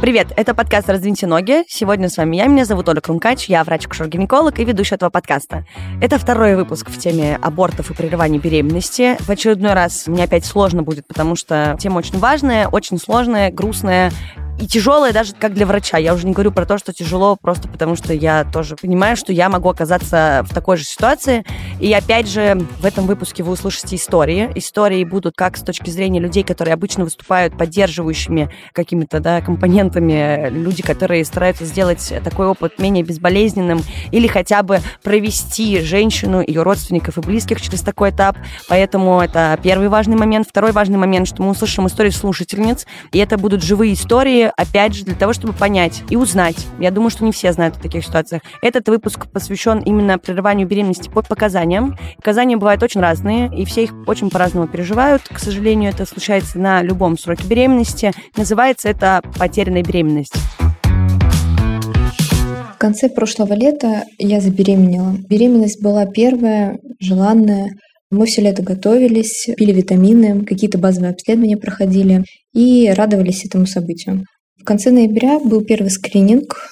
Привет, это подкаст «Раздвиньте ноги». Сегодня с вами я, меня зовут Оля Крумкач, я врач-акушер-гинеколог и ведущая этого подкаста. Это второй выпуск в теме абортов и прерывания беременности. В очередной раз мне опять сложно будет, потому что тема очень важная, очень сложная, грустная и тяжелое даже как для врача. Я уже не говорю про то, что тяжело просто потому, что я тоже понимаю, что я могу оказаться в такой же ситуации. И опять же, в этом выпуске вы услышите истории. Истории будут как с точки зрения людей, которые обычно выступают поддерживающими какими-то да, компонентами, люди, которые стараются сделать такой опыт менее безболезненным или хотя бы провести женщину, ее родственников и близких через такой этап. Поэтому это первый важный момент. Второй важный момент, что мы услышим истории слушательниц, и это будут живые истории, опять же, для того, чтобы понять и узнать. Я думаю, что не все знают о таких ситуациях. Этот выпуск посвящен именно прерыванию беременности по показаниям. Показания бывают очень разные, и все их очень по-разному переживают. К сожалению, это случается на любом сроке беременности. Называется это потерянная беременность. В конце прошлого лета я забеременела. Беременность была первая, желанная. Мы все лето готовились, пили витамины, какие-то базовые обследования проходили и радовались этому событию. В конце ноября был первый скрининг.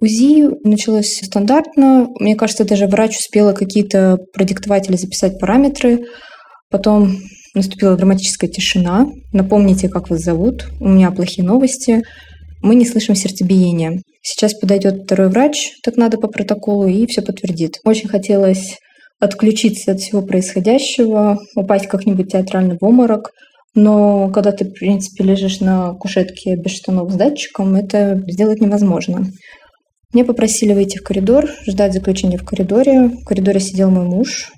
УЗИ началось стандартно. Мне кажется, даже врач успела какие-то продиктовать или записать параметры. Потом наступила драматическая тишина. Напомните, как вас зовут. У меня плохие новости. Мы не слышим сердцебиения. Сейчас подойдет второй врач, так надо по протоколу, и все подтвердит. Очень хотелось отключиться от всего происходящего, упасть как-нибудь театрально в обморок. Но когда ты, в принципе, лежишь на кушетке без штанов с датчиком, это сделать невозможно. Мне попросили выйти в коридор, ждать заключения в коридоре. В коридоре сидел мой муж.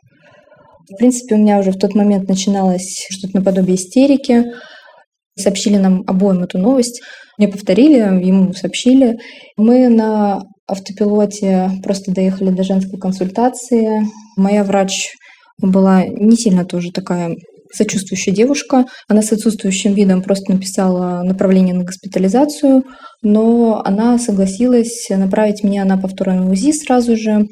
В принципе, у меня уже в тот момент начиналось что-то наподобие истерики. Сообщили нам обоим эту новость. Мне повторили, ему сообщили. Мы на автопилоте просто доехали до женской консультации. Моя врач была не сильно тоже такая сочувствующая девушка. Она с отсутствующим видом просто написала направление на госпитализацию, но она согласилась направить меня на повторное УЗИ сразу же,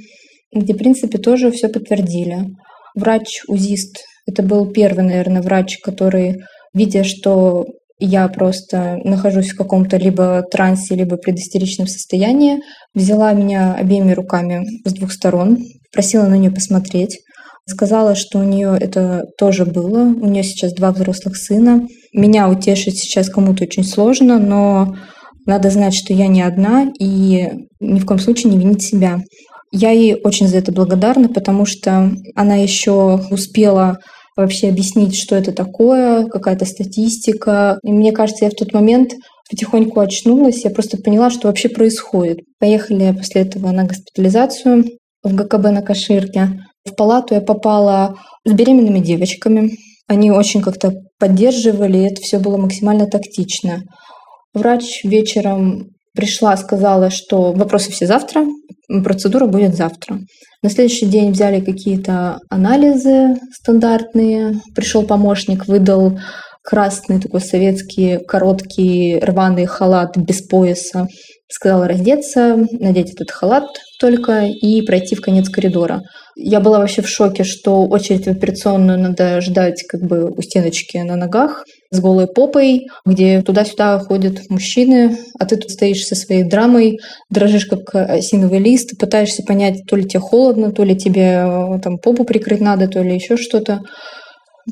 где, в принципе, тоже все подтвердили. Врач-узист — это был первый, наверное, врач, который, видя, что я просто нахожусь в каком-то либо трансе, либо предистеричном состоянии, взяла меня обеими руками с двух сторон, просила на нее посмотреть, сказала, что у нее это тоже было, у нее сейчас два взрослых сына. Меня утешить сейчас кому-то очень сложно, но надо знать, что я не одна и ни в коем случае не винить себя. Я ей очень за это благодарна, потому что она еще успела вообще объяснить, что это такое, какая-то статистика. И мне кажется, я в тот момент потихоньку очнулась, я просто поняла, что вообще происходит. Поехали после этого на госпитализацию в ГКБ на Каширке. В палату я попала с беременными девочками. Они очень как-то поддерживали, это все было максимально тактично. Врач вечером пришла, сказала, что вопросы все завтра, процедура будет завтра. На следующий день взяли какие-то анализы стандартные. Пришел помощник, выдал красный такой советский короткий рваный халат без пояса. Сказала раздеться, надеть этот халат только и пройти в конец коридора. Я была вообще в шоке, что очередь в операционную надо ждать как бы у стеночки на ногах с голой попой, где туда-сюда ходят мужчины, а ты тут стоишь со своей драмой, дрожишь как осиновый лист, пытаешься понять, то ли тебе холодно, то ли тебе э, там попу прикрыть надо, то ли еще что-то.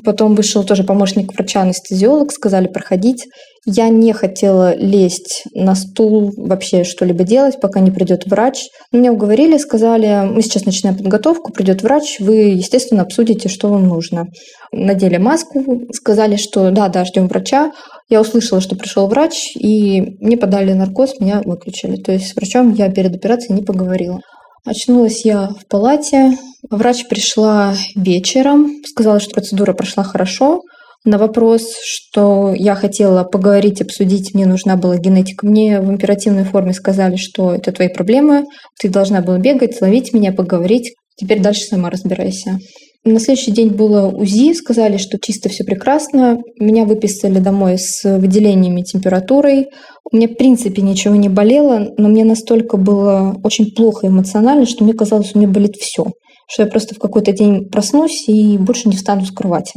Потом вышел тоже помощник врача-анестезиолог, сказали проходить. Я не хотела лезть на стул, вообще что-либо делать, пока не придет врач. Меня уговорили, сказали, мы сейчас начинаем подготовку, придет врач, вы, естественно, обсудите, что вам нужно. Надели маску, сказали, что да, да, ждем врача. Я услышала, что пришел врач, и мне подали наркоз, меня выключили. То есть с врачом я перед операцией не поговорила. Очнулась я в палате. Врач пришла вечером, сказала, что процедура прошла хорошо. На вопрос, что я хотела поговорить, обсудить, мне нужна была генетика, мне в императивной форме сказали, что это твои проблемы, ты должна была бегать, ловить меня, поговорить, теперь дальше сама разбирайся. На следующий день было УЗИ, сказали, что чисто все прекрасно. Меня выписали домой с выделениями температурой. У меня, в принципе, ничего не болело, но мне настолько было очень плохо эмоционально, что мне казалось, у меня болит все. Что я просто в какой-то день проснусь и больше не встану с кровати.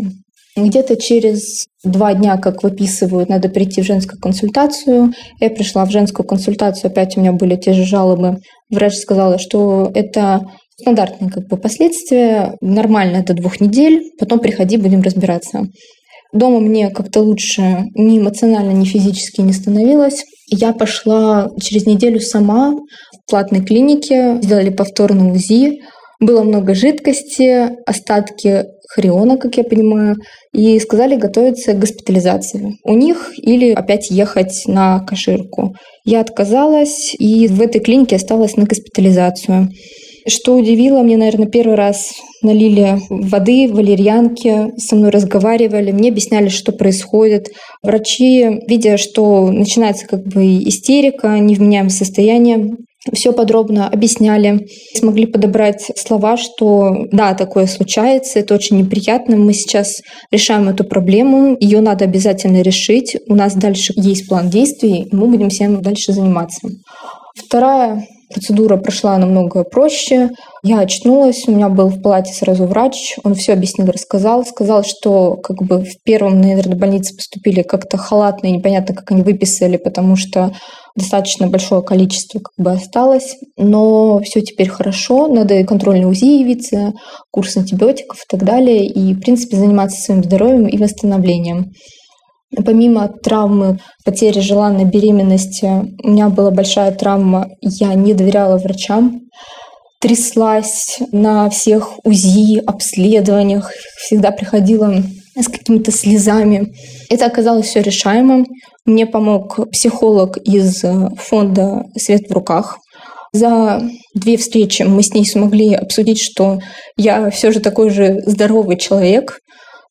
Где-то через два дня, как выписывают, надо прийти в женскую консультацию. Я пришла в женскую консультацию, опять у меня были те же жалобы. Врач сказала, что это стандартные как бы, последствия, нормально это двух недель, потом приходи, будем разбираться. Дома мне как-то лучше ни эмоционально, ни физически не становилось. Я пошла через неделю сама в платной клинике, сделали повторный УЗИ, было много жидкости, остатки хриона, как я понимаю, и сказали готовиться к госпитализации у них или опять ехать на каширку. Я отказалась и в этой клинике осталась на госпитализацию. Что удивило, мне, наверное, первый раз налили воды, валерьянки, со мной разговаривали, мне объясняли, что происходит. Врачи, видя, что начинается как бы истерика, невменяемое состояние, все подробно объясняли, смогли подобрать слова, что да, такое случается, это очень неприятно, мы сейчас решаем эту проблему, ее надо обязательно решить, у нас дальше есть план действий, и мы будем всем дальше заниматься. Вторая процедура прошла намного проще. Я очнулась, у меня был в палате сразу врач, он все объяснил, рассказал, сказал, что как бы в первом, наверное, больнице поступили как-то халатно и непонятно, как они выписали, потому что достаточно большое количество как бы осталось, но все теперь хорошо, надо контрольный УЗИ явиться, курс антибиотиков и так далее, и, в принципе, заниматься своим здоровьем и восстановлением. Помимо травмы потери желанной беременности, у меня была большая травма, я не доверяла врачам, тряслась на всех УЗИ, обследованиях, всегда приходила с какими-то слезами. Это оказалось все решаемым. Мне помог психолог из э, фонда «Свет в руках». За две встречи мы с ней смогли обсудить, что я все же такой же здоровый человек,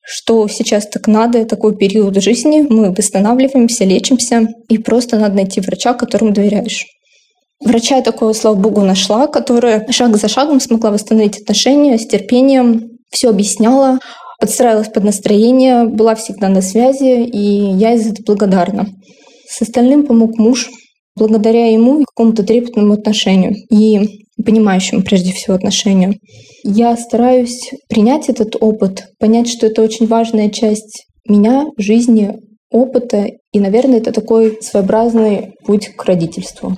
что сейчас так надо, такой период жизни, мы восстанавливаемся, лечимся, и просто надо найти врача, которому доверяешь. Врача я такого, слава богу, нашла, которая шаг за шагом смогла восстановить отношения с терпением, все объясняла, подстраивалась под настроение, была всегда на связи, и я из этого благодарна. С остальным помог муж, благодаря ему какому-то трепетному отношению и понимающему прежде всего отношению. Я стараюсь принять этот опыт, понять, что это очень важная часть меня, жизни, опыта, и, наверное, это такой своеобразный путь к родительству.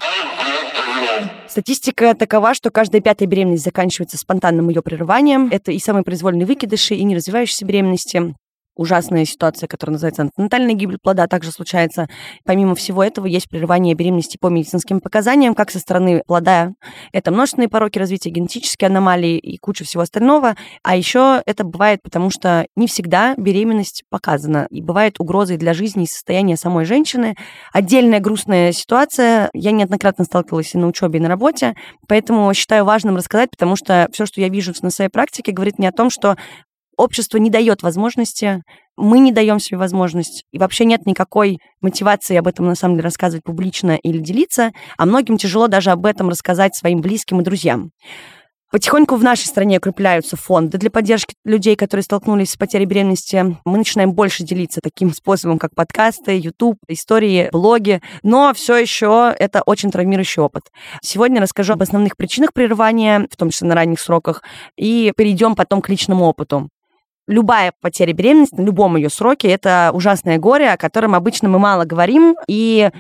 Статистика такова, что каждая пятая беременность заканчивается спонтанным ее прерыванием. Это и самые произвольные выкидыши, и неразвивающиеся беременности ужасная ситуация, которая называется антенатальная гибель плода, также случается. Помимо всего этого, есть прерывание беременности по медицинским показаниям, как со стороны плода. Это множественные пороки развития, генетические аномалии и куча всего остального. А еще это бывает потому, что не всегда беременность показана. И бывает угрозой для жизни и состояния самой женщины. Отдельная грустная ситуация. Я неоднократно сталкивалась и на учебе, и на работе. Поэтому считаю важным рассказать, потому что все, что я вижу на своей практике, говорит мне о том, что общество не дает возможности, мы не даем себе возможность, и вообще нет никакой мотивации об этом на самом деле рассказывать публично или делиться, а многим тяжело даже об этом рассказать своим близким и друзьям. Потихоньку в нашей стране укрепляются фонды для поддержки людей, которые столкнулись с потерей беременности. Мы начинаем больше делиться таким способом, как подкасты, YouTube, истории, блоги, но все еще это очень травмирующий опыт. Сегодня расскажу об основных причинах прерывания, в том числе на ранних сроках, и перейдем потом к личному опыту любая потеря беременности, на любом ее сроке, это ужасное горе, о котором обычно мы мало говорим и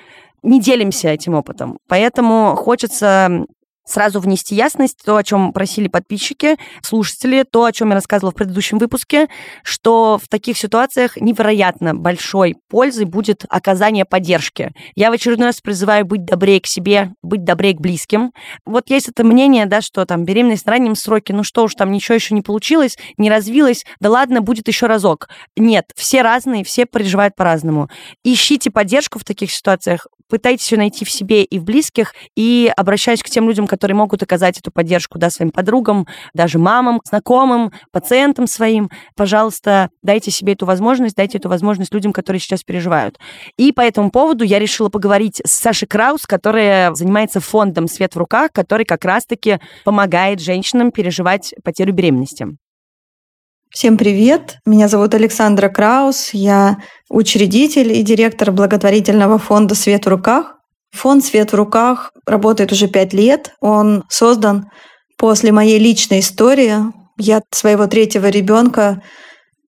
не делимся этим опытом. Поэтому хочется сразу внести ясность, то, о чем просили подписчики, слушатели, то, о чем я рассказывала в предыдущем выпуске, что в таких ситуациях невероятно большой пользой будет оказание поддержки. Я в очередной раз призываю быть добрее к себе, быть добрее к близким. Вот есть это мнение, да, что там беременность в раннем сроке, ну что уж там ничего еще не получилось, не развилось, да ладно, будет еще разок. Нет, все разные, все переживают по-разному. Ищите поддержку в таких ситуациях, пытайтесь ее найти в себе и в близких, и обращаюсь к тем людям, которые могут оказать эту поддержку да, своим подругам, даже мамам, знакомым, пациентам своим. Пожалуйста, дайте себе эту возможность, дайте эту возможность людям, которые сейчас переживают. И по этому поводу я решила поговорить с Сашей Краус, которая занимается фондом «Свет в руках», который как раз-таки помогает женщинам переживать потерю беременности. Всем привет! Меня зовут Александра Краус. Я учредитель и директор благотворительного фонда «Свет в руках». Фонд «Свет в руках» работает уже пять лет. Он создан После моей личной истории я своего третьего ребенка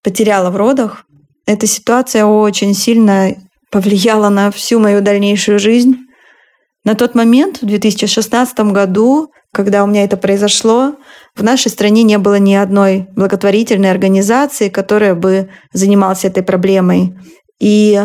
потеряла в родах. Эта ситуация очень сильно повлияла на всю мою дальнейшую жизнь. На тот момент, в 2016 году, когда у меня это произошло, в нашей стране не было ни одной благотворительной организации, которая бы занималась этой проблемой. И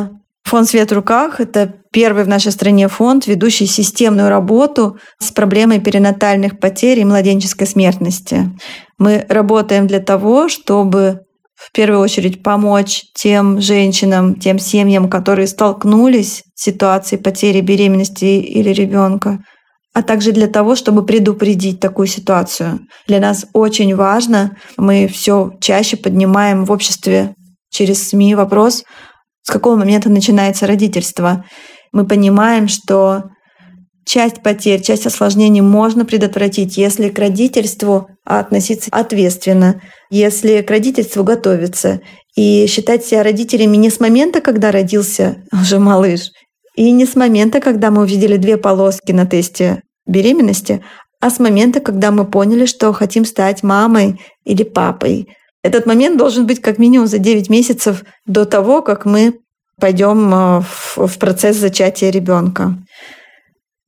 фонд «Свет в руках» — это первый в нашей стране фонд, ведущий системную работу с проблемой перинатальных потерь и младенческой смертности. Мы работаем для того, чтобы в первую очередь помочь тем женщинам, тем семьям, которые столкнулись с ситуацией потери беременности или ребенка, а также для того, чтобы предупредить такую ситуацию. Для нас очень важно, мы все чаще поднимаем в обществе через СМИ вопрос, с какого момента начинается родительство. Мы понимаем, что часть потерь, часть осложнений можно предотвратить, если к родительству относиться ответственно, если к родительству готовиться и считать себя родителями не с момента, когда родился уже малыш, и не с момента, когда мы увидели две полоски на тесте беременности, а с момента, когда мы поняли, что хотим стать мамой или папой. Этот момент должен быть как минимум за 9 месяцев до того, как мы пойдем э, в процесс зачатия ребенка.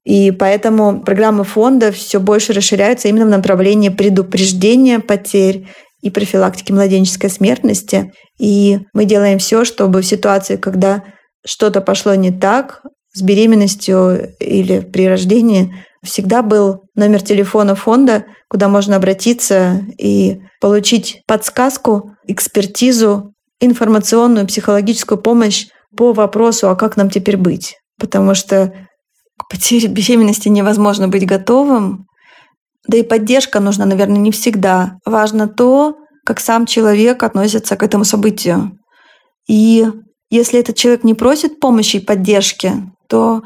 И поэтому программы фонда все больше расширяются именно в направлении предупреждения потерь и профилактики младенческой смертности. И мы делаем все, чтобы в ситуации, когда что-то пошло не так с беременностью или при рождении, всегда был номер телефона фонда, куда можно обратиться и получить подсказку, экспертизу, информационную, психологическую помощь по вопросу, а как нам теперь быть. Потому что к потере беременности невозможно быть готовым. Да и поддержка нужна, наверное, не всегда. Важно то, как сам человек относится к этому событию. И если этот человек не просит помощи и поддержки, то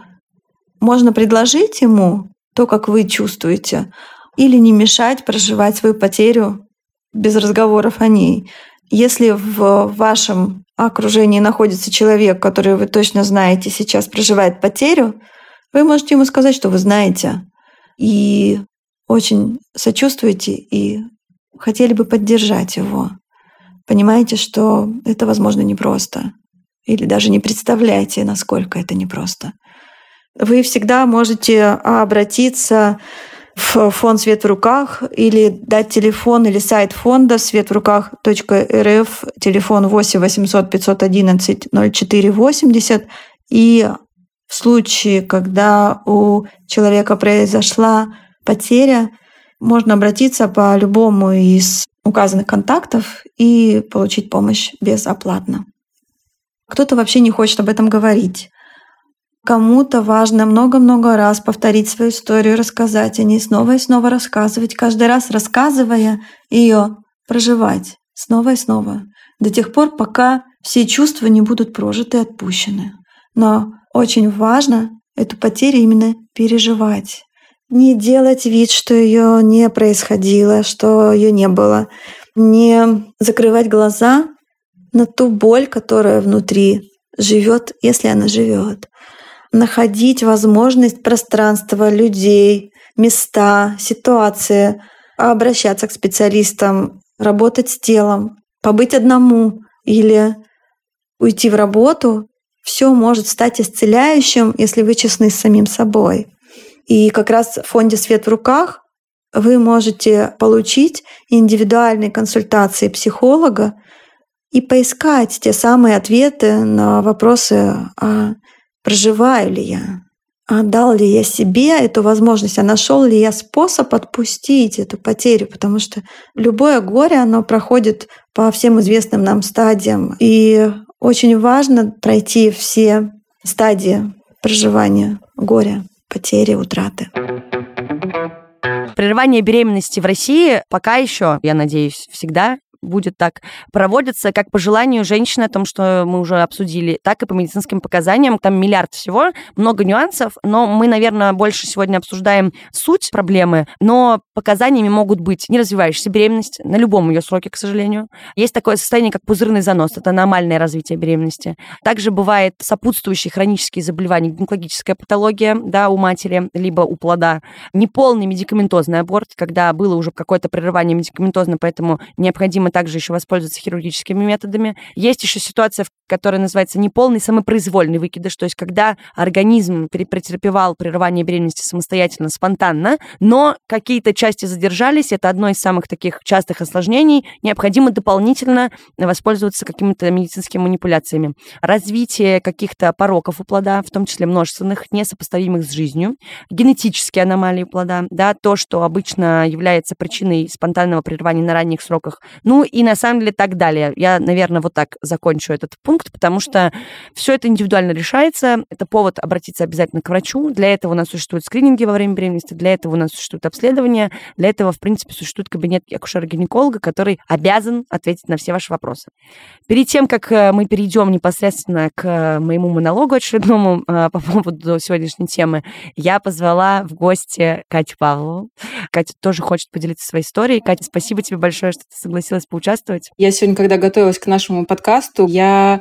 можно предложить ему то, как вы чувствуете, или не мешать проживать свою потерю без разговоров о ней. Если в вашем окружении находится человек, который вы точно знаете сейчас проживает потерю, вы можете ему сказать, что вы знаете, и очень сочувствуете, и хотели бы поддержать его. Понимаете, что это, возможно, непросто. Или даже не представляете, насколько это непросто. Вы всегда можете обратиться в фонд «Свет в руках» или дать телефон или сайт фонда «Свет в руках.рф», телефон 8 800 511 04 80 и в случае, когда у человека произошла потеря, можно обратиться по любому из указанных контактов и получить помощь безоплатно. Кто-то вообще не хочет об этом говорить. Кому-то важно много-много раз повторить свою историю, рассказать о ней, снова и снова рассказывать, каждый раз рассказывая ее, проживать снова и снова, до тех пор, пока все чувства не будут прожиты и отпущены. Но очень важно эту потерю именно переживать. Не делать вид, что ее не происходило, что ее не было. Не закрывать глаза на ту боль, которая внутри живет, если она живет. Находить возможность пространства, людей, места, ситуации, обращаться к специалистам, работать с телом, побыть одному или уйти в работу все может стать исцеляющим, если вы честны с самим собой. И как раз в фонде «Свет в руках» вы можете получить индивидуальные консультации психолога и поискать те самые ответы на вопросы, а проживаю ли я, а дал ли я себе эту возможность, а нашел ли я способ отпустить эту потерю, потому что любое горе, оно проходит по всем известным нам стадиям. И очень важно пройти все стадии проживания горя, потери, утраты. Прерывание беременности в России пока еще, я надеюсь, всегда будет так проводиться как по желанию женщины, о том, что мы уже обсудили, так и по медицинским показаниям. Там миллиард всего, много нюансов, но мы, наверное, больше сегодня обсуждаем суть проблемы, но показаниями могут быть не развивающаяся беременность на любом ее сроке, к сожалению. Есть такое состояние, как пузырный занос, это аномальное развитие беременности. Также бывает сопутствующие хронические заболевания, гинекологическая патология да, у матери, либо у плода, неполный медикаментозный аборт, когда было уже какое-то прерывание медикаментозно, поэтому необходимо также еще воспользоваться хирургическими методами. Есть еще ситуация, которая называется неполный самопроизвольный выкидыш, то есть когда организм претерпевал прерывание беременности самостоятельно, спонтанно, но какие-то части задержались, это одно из самых таких частых осложнений, необходимо дополнительно воспользоваться какими-то медицинскими манипуляциями. Развитие каких-то пороков у плода, в том числе множественных, несопоставимых с жизнью, генетические аномалии плода, да, то, что обычно является причиной спонтанного прерывания на ранних сроках, ну и на самом деле так далее. Я, наверное, вот так закончу этот пункт, потому что все это индивидуально решается, это повод обратиться обязательно к врачу, для этого у нас существуют скрининги во время беременности, для этого у нас существуют обследования, для этого, в принципе, существует кабинет акушера-гинеколога, который обязан ответить на все ваши вопросы. Перед тем, как э, мы перейдем непосредственно к э, моему монологу очередному э, по поводу сегодняшней темы, я позвала в гости Катю Павлову. Катя тоже хочет поделиться своей историей. Катя, спасибо тебе большое, что ты согласилась поучаствовать. Я сегодня, когда готовилась к нашему подкасту, я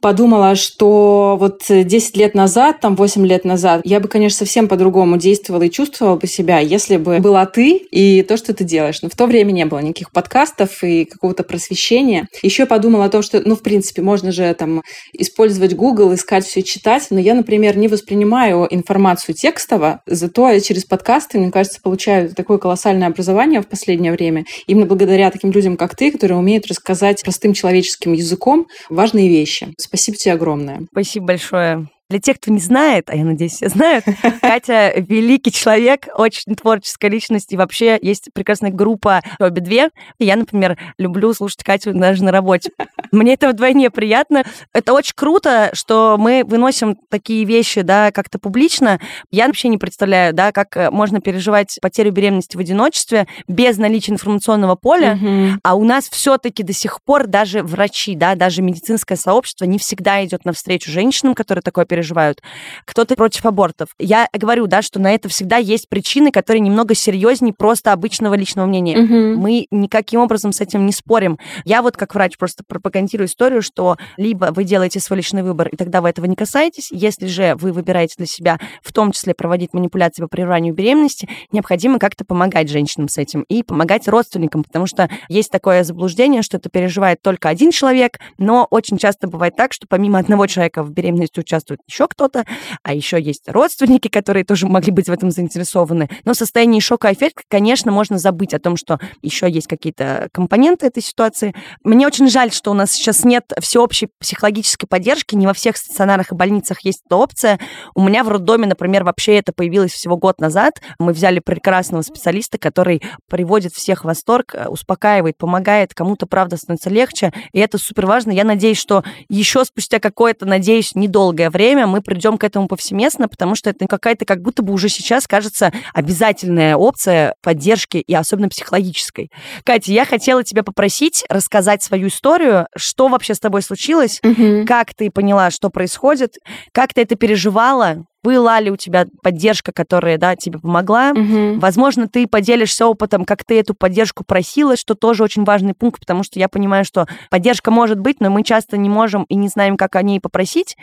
подумала, что вот 10 лет назад, там 8 лет назад, я бы, конечно, совсем по-другому действовала и чувствовала бы себя, если бы была ты и то, что ты делаешь. Но в то время не было никаких подкастов и какого-то просвещения. Еще подумала о том, что, ну, в принципе, можно же там использовать Google, искать все читать, но я, например, не воспринимаю информацию текстово, зато я через подкасты, мне кажется, получаю такое колоссальное образование в последнее время, именно благодаря таким людям, как ты, которые умеют рассказать простым человеческим языком важные вещи. Спасибо тебе огромное. Спасибо большое. Для тех, кто не знает, а я надеюсь, все знают, Катя великий человек, очень творческая личность, и вообще есть прекрасная группа обе две. Я, например, люблю слушать Катю даже на работе. Мне это вдвойне приятно. Это очень круто, что мы выносим такие вещи, да, как-то публично. Я вообще не представляю, да, как э, можно переживать потерю беременности в одиночестве без наличия информационного поля, угу. а у нас все-таки до сих пор даже врачи, да, даже медицинское сообщество не всегда идет навстречу женщинам, которые такое переживают переживают, кто-то против абортов. Я говорю, да, что на это всегда есть причины, которые немного серьезнее просто обычного личного мнения. Угу. Мы никаким образом с этим не спорим. Я вот как врач просто пропагандирую историю, что либо вы делаете свой личный выбор, и тогда вы этого не касаетесь. Если же вы выбираете для себя, в том числе проводить манипуляции по прерыванию беременности, необходимо как-то помогать женщинам с этим и помогать родственникам, потому что есть такое заблуждение, что это переживает только один человек, но очень часто бывает так, что помимо одного человека в беременности участвует еще кто-то, а еще есть родственники, которые тоже могли быть в этом заинтересованы. Но в состоянии шока эффекта, конечно, можно забыть о том, что еще есть какие-то компоненты этой ситуации. Мне очень жаль, что у нас сейчас нет всеобщей психологической поддержки, не во всех стационарах и больницах есть эта опция. У меня в роддоме, например, вообще это появилось всего год назад. Мы взяли прекрасного специалиста, который приводит всех в восторг, успокаивает, помогает, кому-то, правда, становится легче, и это супер важно. Я надеюсь, что еще спустя какое-то, надеюсь, недолгое время время мы придем к этому повсеместно, потому что это какая-то как будто бы уже сейчас кажется обязательная опция поддержки и особенно психологической. Катя, я хотела тебя попросить рассказать свою историю, что вообще с тобой случилось, угу. как ты поняла, что происходит, как ты это переживала, была ли у тебя поддержка, которая, да, тебе помогла? Угу. Возможно, ты поделишься опытом, как ты эту поддержку просила, что тоже очень важный пункт, потому что я понимаю, что поддержка может быть, но мы часто не можем и не знаем, как о ней попросить.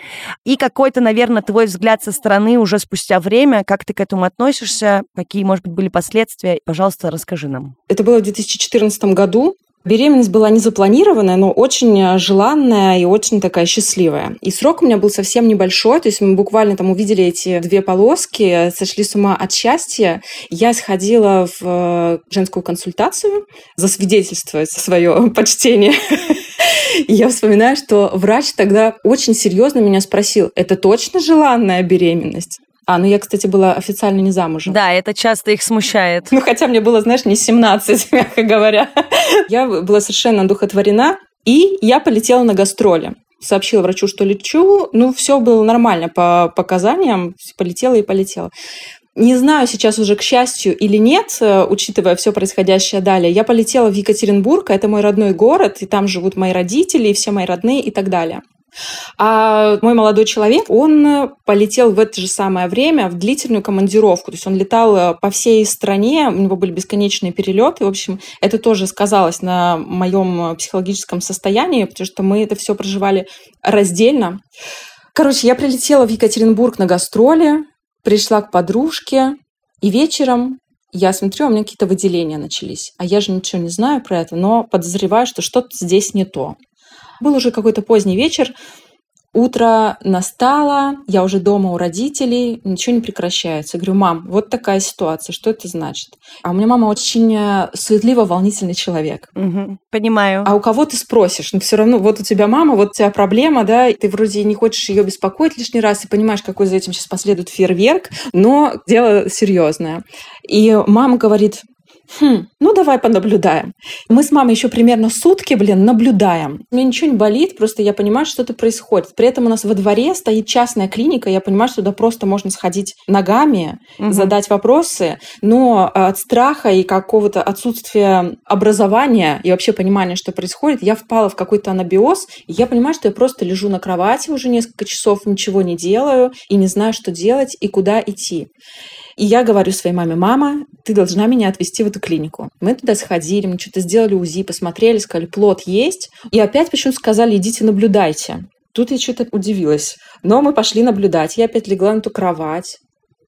И какой-то, наверное, твой взгляд со стороны уже спустя время, как ты к этому относишься, какие, может быть, были последствия, пожалуйста, расскажи нам. Это было в 2014 году. Беременность была не запланированная, но очень э, желанная и очень такая счастливая. И срок у меня был совсем небольшой, то есть мы буквально там увидели эти две полоски, сошли с ума от счастья. Я сходила в э, женскую консультацию засвидетельствовать свое почтение. Я вспоминаю, что врач тогда очень серьезно меня спросил, это точно желанная беременность? А, ну я, кстати, была официально не замужем. Да, это часто их смущает. Ну, хотя мне было, знаешь, не 17, мягко говоря. Я была совершенно одухотворена, и я полетела на гастроли. Сообщила врачу, что лечу. Ну, все было нормально по показаниям. Полетела и полетела. Не знаю сейчас уже, к счастью или нет, э, учитывая все происходящее далее. Я полетела в Екатеринбург, это мой родной город, и там живут мои родители, и все мои родные и так далее. А мой молодой человек, он полетел в это же самое время в длительную командировку. То есть он летал э, по всей стране, у него были бесконечные перелеты. В общем, это тоже сказалось на моем психологическом состоянии, потому что мы это все проживали раздельно. Короче, я прилетела в Екатеринбург на гастроли, пришла к подружке, и вечером я смотрю, у меня какие-то выделения начались. А я же ничего не знаю про это, но подозреваю, что что-то здесь не то. Был уже какой-то поздний вечер, Утро настало, я уже дома у родителей, ничего не прекращается. Я говорю, мам, вот такая ситуация, что это значит? А у меня мама очень э, суетливо-волнительный человек. Угу, понимаю. А у кого ты спросишь? Ну, все равно, вот у тебя мама, вот у тебя проблема, да, и ты вроде не хочешь ее беспокоить лишний раз, и понимаешь, какой за этим сейчас последует фейерверк, но дело серьезное. И мама говорит, Хм, ну давай понаблюдаем. Мы с мамой еще примерно сутки, блин, наблюдаем. Мне ничего не болит, просто я понимаю, что это происходит. При этом у нас во дворе стоит частная клиника, я понимаю, что туда просто можно сходить ногами, угу. задать вопросы, но от страха и какого-то отсутствия образования и вообще понимания, что происходит, я впала в какой-то анабиоз, и я понимаю, что я просто лежу на кровати уже несколько часов, ничего не делаю, и не знаю, что делать и куда идти. И я говорю своей маме, мама, ты должна меня отвезти в эту клинику. Мы туда сходили, мы что-то сделали УЗИ, посмотрели, сказали, плод есть. И опять почему-то сказали, идите наблюдайте. Тут я что-то удивилась. Но мы пошли наблюдать. Я опять легла на эту кровать.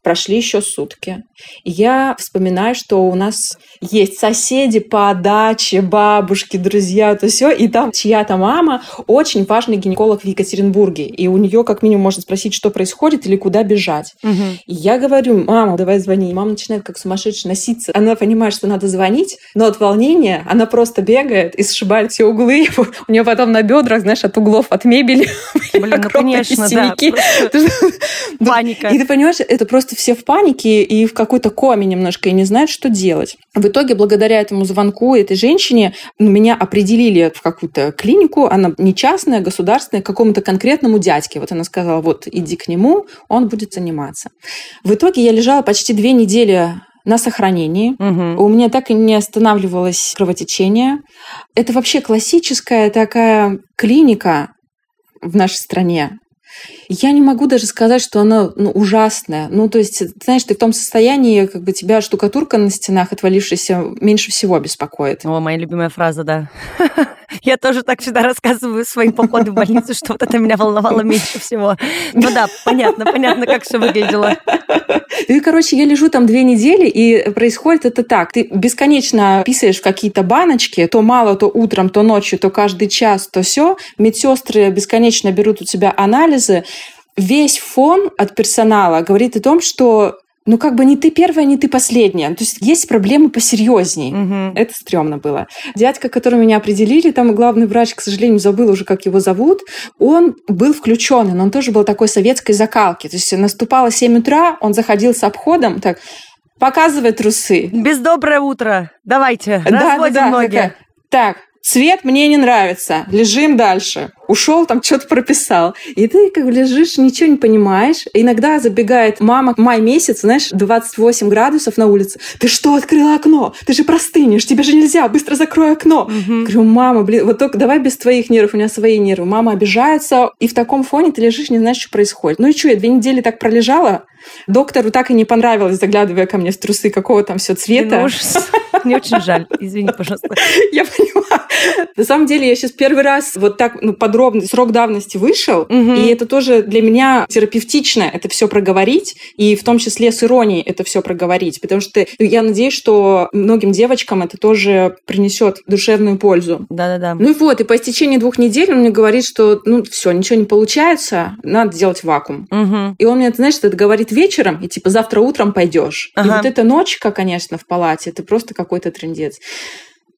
Прошли еще сутки. И я вспоминаю, что у нас есть соседи по даче, бабушки, друзья, то все. И там чья-то мама очень важный гинеколог в Екатеринбурге. И у нее как минимум можно спросить, что происходит или куда бежать. Угу. И я говорю, мама, давай звони. И мама начинает как сумасшедшая носиться. Она понимает, что надо звонить, но от волнения она просто бегает и сшибает все углы. У нее потом на бедрах, знаешь, от углов, от мебели. Блин, ну конечно, да. Паника. И ты понимаешь, это просто все в панике и в какой-то коме немножко и не знают, что делать. В итоге, благодаря этому звонку этой женщине, ну, меня определили в какую-то клинику, она не частная, государственная, к какому-то конкретному дядьке. Вот она сказала, вот иди к нему, он будет заниматься. В итоге я лежала почти две недели на сохранении. Угу. У меня так и не останавливалось кровотечение. Это вообще классическая такая клиника в нашей стране. Я не могу даже сказать, что она ну, ужасная. Ну, то есть, знаешь, ты в том состоянии, как бы тебя штукатурка на стенах отвалившаяся меньше всего беспокоит. О, моя любимая фраза, да. Я тоже так всегда рассказываю свои походы в больницу, что вот это меня волновало меньше всего. Ну да, понятно, понятно, как все выглядело. И, короче, я лежу там две недели, и происходит это так. Ты бесконечно писаешь в какие-то баночки, то мало, то утром, то ночью, то каждый час, то все. Медсестры бесконечно берут у тебя анализы, весь фон от персонала говорит о том, что ну, как бы не ты первая, не ты последняя. То есть есть проблемы посерьезней. Угу. Это стрёмно было. Дядька, который меня определили, там главный врач, к сожалению, забыл уже, как его зовут, он был включен, но он тоже был такой советской закалки. То есть наступало 7 утра, он заходил с обходом, так, показывай трусы. Без доброе утро. Давайте, да, разводим да, да, ноги. Такая, так, цвет мне не нравится, лежим дальше ушел, там что-то прописал. И ты как бы лежишь, ничего не понимаешь. Иногда забегает мама, май месяц, знаешь, 28 градусов на улице. Ты что, открыла окно? Ты же простынешь, тебе же нельзя, быстро закрой окно. Угу. Говорю, мама, блин, вот только давай без твоих нервов, у меня свои нервы. Мама обижается, и в таком фоне ты лежишь, не знаешь, что происходит. Ну и что, я две недели так пролежала, Доктору так и не понравилось, заглядывая ко мне в трусы, какого там все цвета. Ужас. Мне очень жаль. Извини, пожалуйста. Я понимаю. На самом деле, я сейчас первый раз вот так ну, подробно срок давности вышел, угу. и это тоже для меня терапевтично это все проговорить, и в том числе с иронией это все проговорить, потому что я надеюсь, что многим девочкам это тоже принесет душевную пользу. Да-да-да. Ну и вот, и по истечении двух недель он мне говорит, что ну все, ничего не получается, надо делать вакуум. Угу. И он мне, знаешь, это говорит вечером, и типа завтра утром пойдешь. Ага. И вот эта ночка, конечно, в палате, это просто какой-то трендец.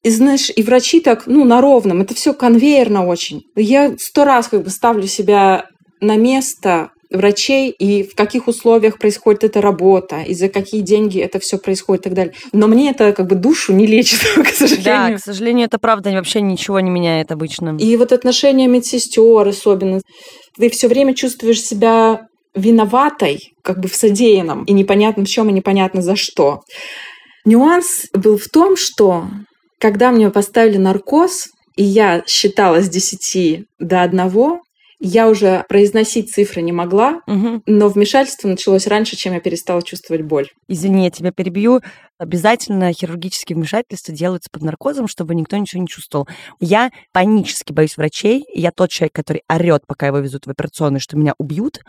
И знаешь, и врачи так, ну, на ровном, это все конвейерно очень. Я сто раз как бы ставлю себя на место врачей и в каких условиях происходит эта работа, и за какие деньги это все происходит и так далее. Но мне это как бы душу не лечит, к сожалению. Да, к сожалению, это правда вообще ничего не меняет обычно. И вот отношения медсестер особенно. Ты все время чувствуешь себя виноватой как бы в содеянном и непонятно в чем и непонятно за что. Нюанс был в том, что когда мне поставили наркоз, и я считала с 10 до 1, я уже произносить цифры не могла, угу. но вмешательство началось раньше, чем я перестала чувствовать боль. Извини, я тебя перебью. Обязательно хирургические вмешательства делаются под наркозом, чтобы никто ничего не чувствовал. Я панически боюсь врачей. Я тот человек, который орет, пока его везут в операционную, что меня убьют.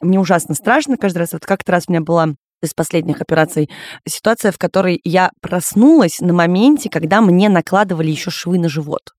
Мне ужасно страшно каждый раз. Вот как-то раз у меня была из последних операций ситуация, в которой я проснулась на моменте, когда мне накладывали еще швы на живот.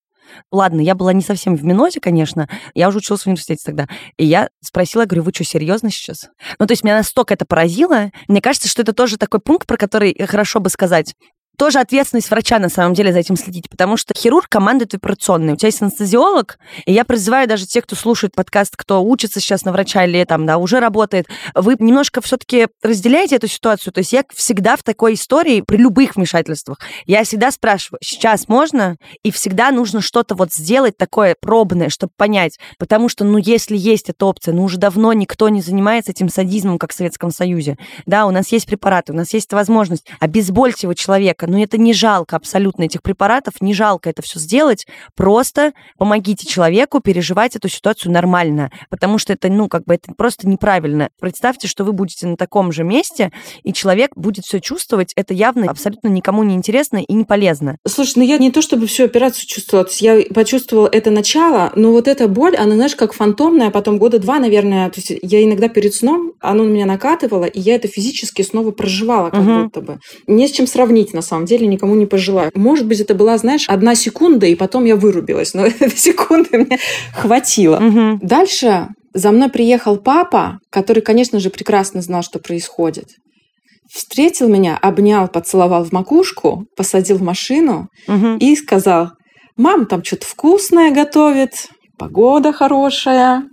Ладно, я была не совсем в Минозе, конечно. Я уже училась в университете тогда. И я спросила, говорю, вы что, серьезно сейчас? Ну, то есть меня настолько это поразило. Мне кажется, что это тоже такой пункт, про который хорошо бы сказать тоже ответственность врача на самом деле за этим следить, потому что хирург командует операционной. У тебя есть анестезиолог, и я призываю даже тех, кто слушает подкаст, кто учится сейчас на врача или там, да, уже работает, вы немножко все-таки разделяете эту ситуацию. То есть я всегда в такой истории, при любых вмешательствах, я всегда спрашиваю, сейчас можно? И всегда нужно что-то вот сделать такое пробное, чтобы понять. Потому что, ну, если есть эта опция, ну, уже давно никто не занимается этим садизмом, как в Советском Союзе. Да, у нас есть препараты, у нас есть возможность. Обезбольте его человека, но это не жалко абсолютно этих препаратов, не жалко это все сделать. Просто помогите человеку переживать эту ситуацию нормально, потому что это, ну, как бы это просто неправильно. Представьте, что вы будете на таком же месте, и человек будет все чувствовать. Это явно абсолютно никому не интересно и не полезно. Слушай, ну я не то чтобы всю операцию чувствовала, то есть я почувствовала это начало, но вот эта боль, она, знаешь, как фантомная, а потом года два, наверное, то есть я иногда перед сном, оно на меня накатывало, и я это физически снова проживала как угу. будто бы. Не с чем сравнить, на самом самом деле никому не пожелаю. Может быть, это была, знаешь, одна секунда, и потом я вырубилась. Но этой секунды мне хватило. Угу. Дальше за мной приехал папа, который, конечно же, прекрасно знал, что происходит. Встретил меня, обнял, поцеловал в макушку, посадил в машину угу. и сказал, мам, там что-то вкусное готовит, погода хорошая,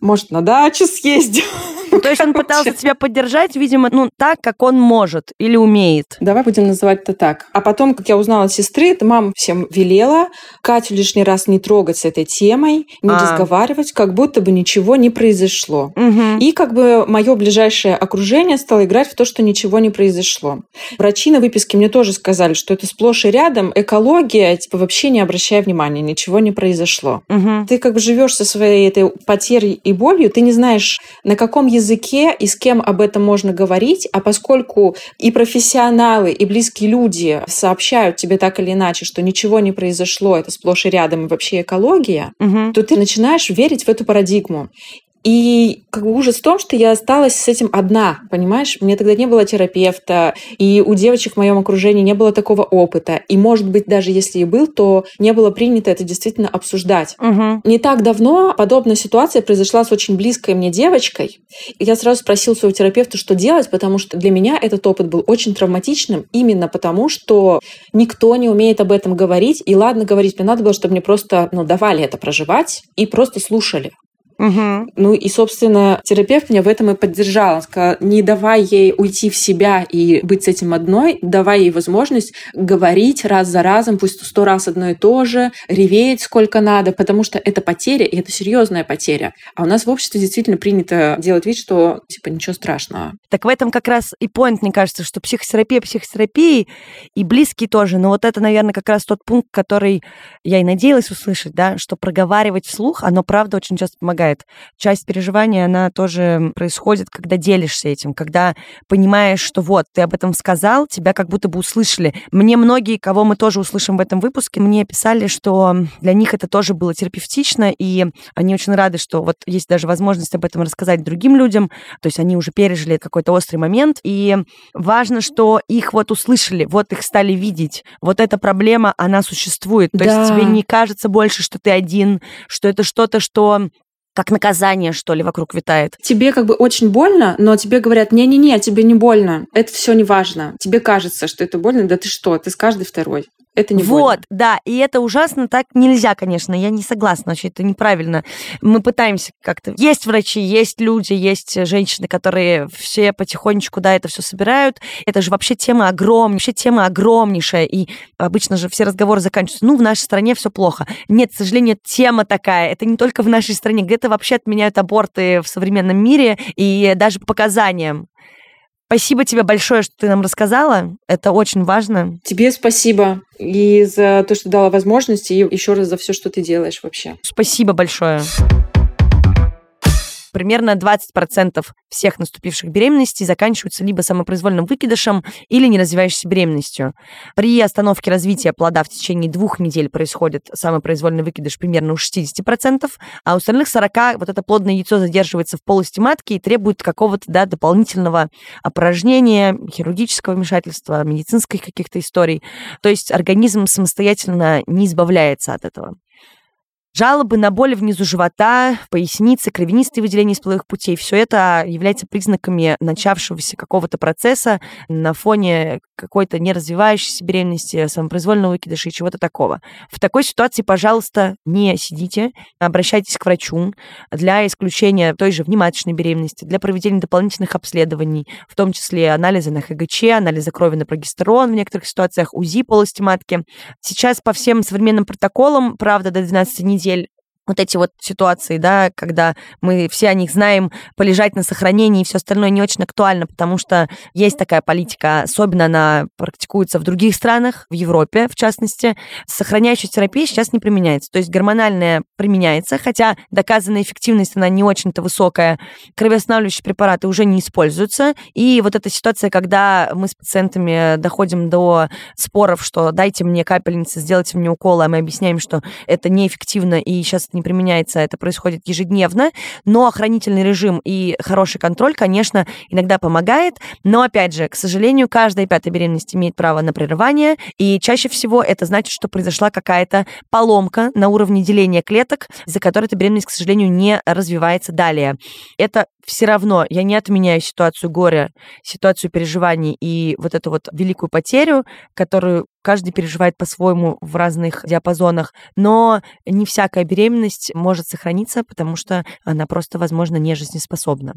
может, на дачу съездим. То есть он пытался тебя поддержать, видимо, ну, так, как он может или умеет. Давай будем называть это так. А потом, как я узнала от сестры, мама всем велела Катю лишний раз не трогать с этой темой, не а. разговаривать, как будто бы ничего не произошло. Угу. И как бы мое ближайшее окружение стало играть в то, что ничего не произошло. Врачи на выписке мне тоже сказали, что это сплошь и рядом экология, типа вообще не обращая внимания, ничего не произошло. Угу. Ты как бы живешь со своей этой потерей и болью, ты не знаешь, на каком языке языке и с кем об этом можно говорить, а поскольку и профессионалы, и близкие люди сообщают тебе так или иначе, что ничего не произошло, это сплошь и рядом и вообще экология, угу. то ты начинаешь верить в эту парадигму. И как бы ужас в том, что я осталась с этим одна, понимаешь? Мне тогда не было терапевта, и у девочек в моем окружении не было такого опыта. И, может быть, даже если и был, то не было принято это действительно обсуждать. Угу. Не так давно подобная ситуация произошла с очень близкой мне девочкой. И я сразу спросила своего терапевта, что делать, потому что для меня этот опыт был очень травматичным, именно потому что никто не умеет об этом говорить. И ладно говорить, мне надо было, чтобы мне просто ну, давали это проживать и просто слушали. Угу. Ну и, собственно, терапевт меня в этом и поддержал. Он сказал, не давай ей уйти в себя и быть с этим одной, давай ей возможность говорить раз за разом, пусть сто раз одно и то же, реветь сколько надо, потому что это потеря, и это серьезная потеря. А у нас в обществе действительно принято делать вид, что типа ничего страшного. Так в этом как раз и поинт, мне кажется, что психотерапия психотерапии, и близкие тоже. Но вот это, наверное, как раз тот пункт, который я и надеялась услышать, да, что проговаривать вслух, оно правда очень часто помогает бывает. Часть переживания, она тоже происходит, когда делишься этим, когда понимаешь, что вот, ты об этом сказал, тебя как будто бы услышали. Мне многие, кого мы тоже услышим в этом выпуске, мне писали, что для них это тоже было терапевтично, и они очень рады, что вот есть даже возможность об этом рассказать другим людям, то есть они уже пережили какой-то острый момент, и важно, что их вот услышали, вот их стали видеть, вот эта проблема, она существует, то да. есть тебе не кажется больше, что ты один, что это что-то, что как наказание, что ли, вокруг витает. Тебе как бы очень больно, но тебе говорят, не-не-не, тебе не больно, это все не важно. Тебе кажется, что это больно, да ты что, ты с каждой второй. Это не Вот, больно. да, и это ужасно, так нельзя, конечно, я не согласна, вообще это неправильно. Мы пытаемся как-то... Есть врачи, есть люди, есть женщины, которые все потихонечку, да, это все собирают. Это же вообще тема огромная, вообще тема огромнейшая, и обычно же все разговоры заканчиваются, ну, в нашей стране все плохо. Нет, к сожалению, тема такая, это не только в нашей стране, где-то вообще отменяют аборты в современном мире, и даже по показаниям. Спасибо тебе большое, что ты нам рассказала. Это очень важно. Тебе спасибо и за то, что дала возможность, и еще раз за все, что ты делаешь вообще. Спасибо большое. Примерно 20% всех наступивших беременностей заканчиваются либо самопроизвольным выкидышем или неразвивающейся беременностью. При остановке развития плода в течение двух недель происходит самопроизвольный выкидыш примерно у 60%, а у остальных 40% вот это плодное яйцо задерживается в полости матки и требует какого-то да, дополнительного опорожнения, хирургического вмешательства, медицинских каких-то историй. То есть организм самостоятельно не избавляется от этого. Жалобы на боли внизу живота, поясницы, кровянистые выделения из половых путей – все это является признаками начавшегося какого-то процесса на фоне какой-то неразвивающейся беременности, самопроизвольного выкидыша и чего-то такого. В такой ситуации, пожалуйста, не сидите, обращайтесь к врачу для исключения той же внематочной беременности, для проведения дополнительных обследований, в том числе анализа на ХГЧ, анализа крови на прогестерон в некоторых ситуациях, УЗИ полости матки. Сейчас по всем современным протоколам, правда, до 12 недель недель вот эти вот ситуации, да, когда мы все о них знаем, полежать на сохранении и все остальное не очень актуально, потому что есть такая политика, особенно она практикуется в других странах, в Европе в частности. Сохраняющая терапия сейчас не применяется. То есть гормональная применяется, хотя доказанная эффективность, она не очень-то высокая. Кровоостанавливающие препараты уже не используются. И вот эта ситуация, когда мы с пациентами доходим до споров, что дайте мне капельницы, сделайте мне уколы, а мы объясняем, что это неэффективно и сейчас не применяется, это происходит ежедневно, но охранительный режим и хороший контроль, конечно, иногда помогает, но, опять же, к сожалению, каждая пятая беременность имеет право на прерывание, и чаще всего это значит, что произошла какая-то поломка на уровне деления клеток, из-за которой эта беременность, к сожалению, не развивается далее. Это все равно, я не отменяю ситуацию горя, ситуацию переживаний и вот эту вот великую потерю, которую каждый переживает по-своему в разных диапазонах, но не всякая беременность может сохраниться, потому что она просто, возможно, не жизнеспособна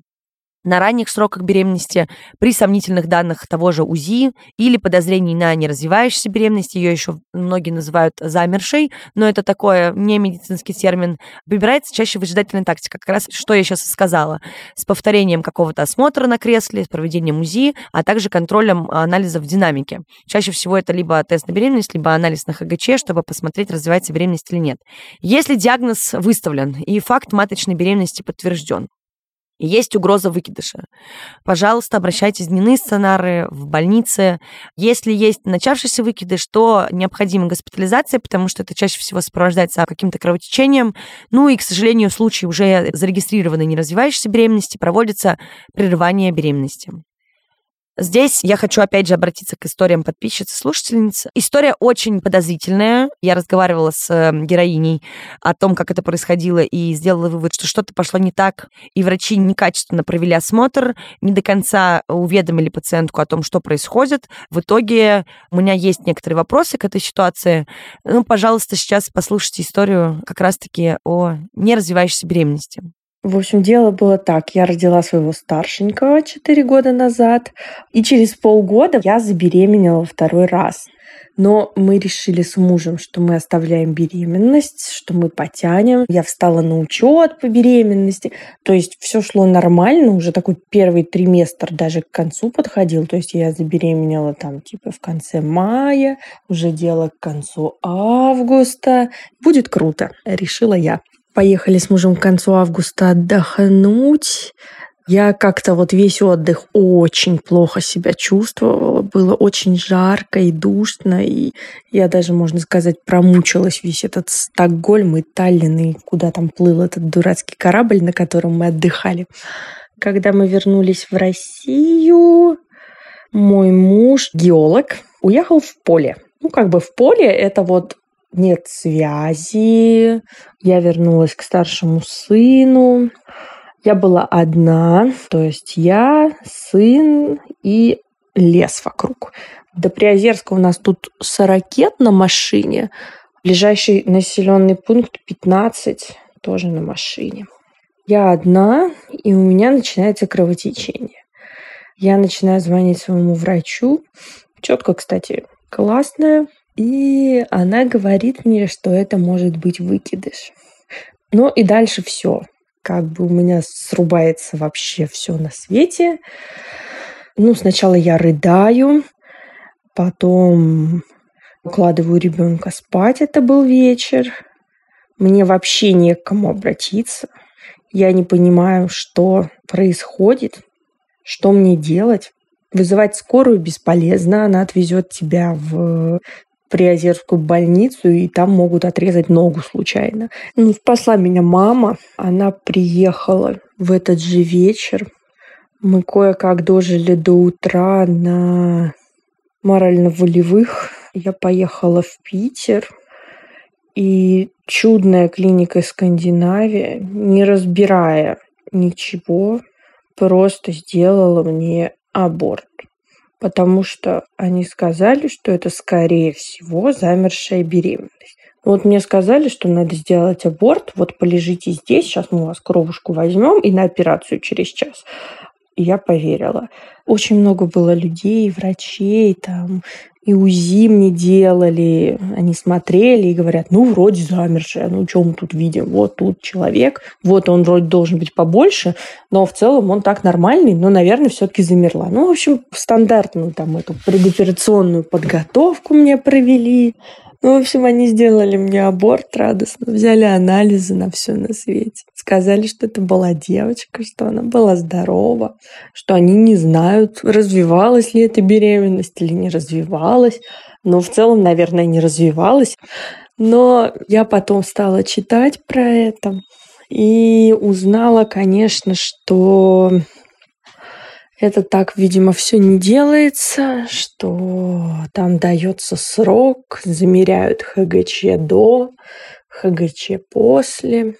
на ранних сроках беременности, при сомнительных данных того же УЗИ или подозрений на неразвивающуюся беременность, ее еще многие называют замершей, но это такой не медицинский термин, выбирается чаще выжидательная тактика, как раз что я сейчас сказала, с повторением какого-то осмотра на кресле, с проведением УЗИ, а также контролем анализов динамики. Чаще всего это либо тест на беременность, либо анализ на ХГЧ, чтобы посмотреть, развивается беременность или нет. Если диагноз выставлен и факт маточной беременности подтвержден, есть угроза выкидыша. Пожалуйста, обращайтесь в дневные сценары, в больнице. Если есть начавшийся выкидыш, то необходима госпитализация, потому что это чаще всего сопровождается каким-то кровотечением. Ну и, к сожалению, в случае уже зарегистрированной неразвивающейся беременности проводится прерывание беременности. Здесь я хочу опять же обратиться к историям подписчицы, слушательницы. История очень подозрительная. Я разговаривала с эм, героиней о том, как это происходило, и сделала вывод, что что-то пошло не так, и врачи некачественно провели осмотр, не до конца уведомили пациентку о том, что происходит. В итоге у меня есть некоторые вопросы к этой ситуации. Ну, пожалуйста, сейчас послушайте историю как раз-таки о неразвивающейся беременности. В общем, дело было так. Я родила своего старшенького 4 года назад, и через полгода я забеременела второй раз. Но мы решили с мужем, что мы оставляем беременность, что мы потянем. Я встала на учет по беременности. То есть все шло нормально. Уже такой первый триместр даже к концу подходил. То есть я забеременела там типа в конце мая. Уже дело к концу августа. Будет круто, решила я. Поехали с мужем к концу августа отдохнуть. Я как-то вот весь отдых очень плохо себя чувствовала. Было очень жарко и душно. И я даже, можно сказать, промучилась весь этот Стокгольм и Таллин, и куда там плыл этот дурацкий корабль, на котором мы отдыхали. Когда мы вернулись в Россию, мой муж, геолог, уехал в поле. Ну, как бы в поле это вот нет связи. Я вернулась к старшему сыну. Я была одна, то есть я, сын и лес вокруг. До Приозерска у нас тут 40 на машине. Ближайший населенный пункт 15 тоже на машине. Я одна, и у меня начинается кровотечение. Я начинаю звонить своему врачу. Четко, кстати, классная. И она говорит мне, что это может быть выкидыш. Ну и дальше все. Как бы у меня срубается вообще все на свете. Ну, сначала я рыдаю, потом укладываю ребенка спать. Это был вечер. Мне вообще не к кому обратиться. Я не понимаю, что происходит, что мне делать. Вызывать скорую бесполезно, она отвезет тебя в Приозерскую больницу, и там могут отрезать ногу случайно. Ну, спасла меня мама. Она приехала в этот же вечер. Мы кое-как дожили до утра на морально-волевых. Я поехала в Питер. И чудная клиника Скандинавия, не разбирая ничего, просто сделала мне аборт. Потому что они сказали, что это, скорее всего, замершая беременность. Вот мне сказали, что надо сделать аборт, вот полежите здесь, сейчас мы у вас кровушку возьмем и на операцию через час. И я поверила. Очень много было людей, врачей, там, и УЗИ мне делали, они смотрели и говорят, ну, вроде замершая, ну, что мы тут видим? Вот тут человек, вот он вроде должен быть побольше, но в целом он так нормальный, но, наверное, все-таки замерла. Ну, в общем, стандартную там эту предоперационную подготовку мне провели, ну, в общем, они сделали мне аборт радостно, взяли анализы на все на свете. Сказали, что это была девочка, что она была здорова, что они не знают, развивалась ли эта беременность или не развивалась. Но в целом, наверное, не развивалась. Но я потом стала читать про это и узнала, конечно, что это так, видимо, все не делается, что там дается срок, замеряют ХГЧ до, ХГЧ после.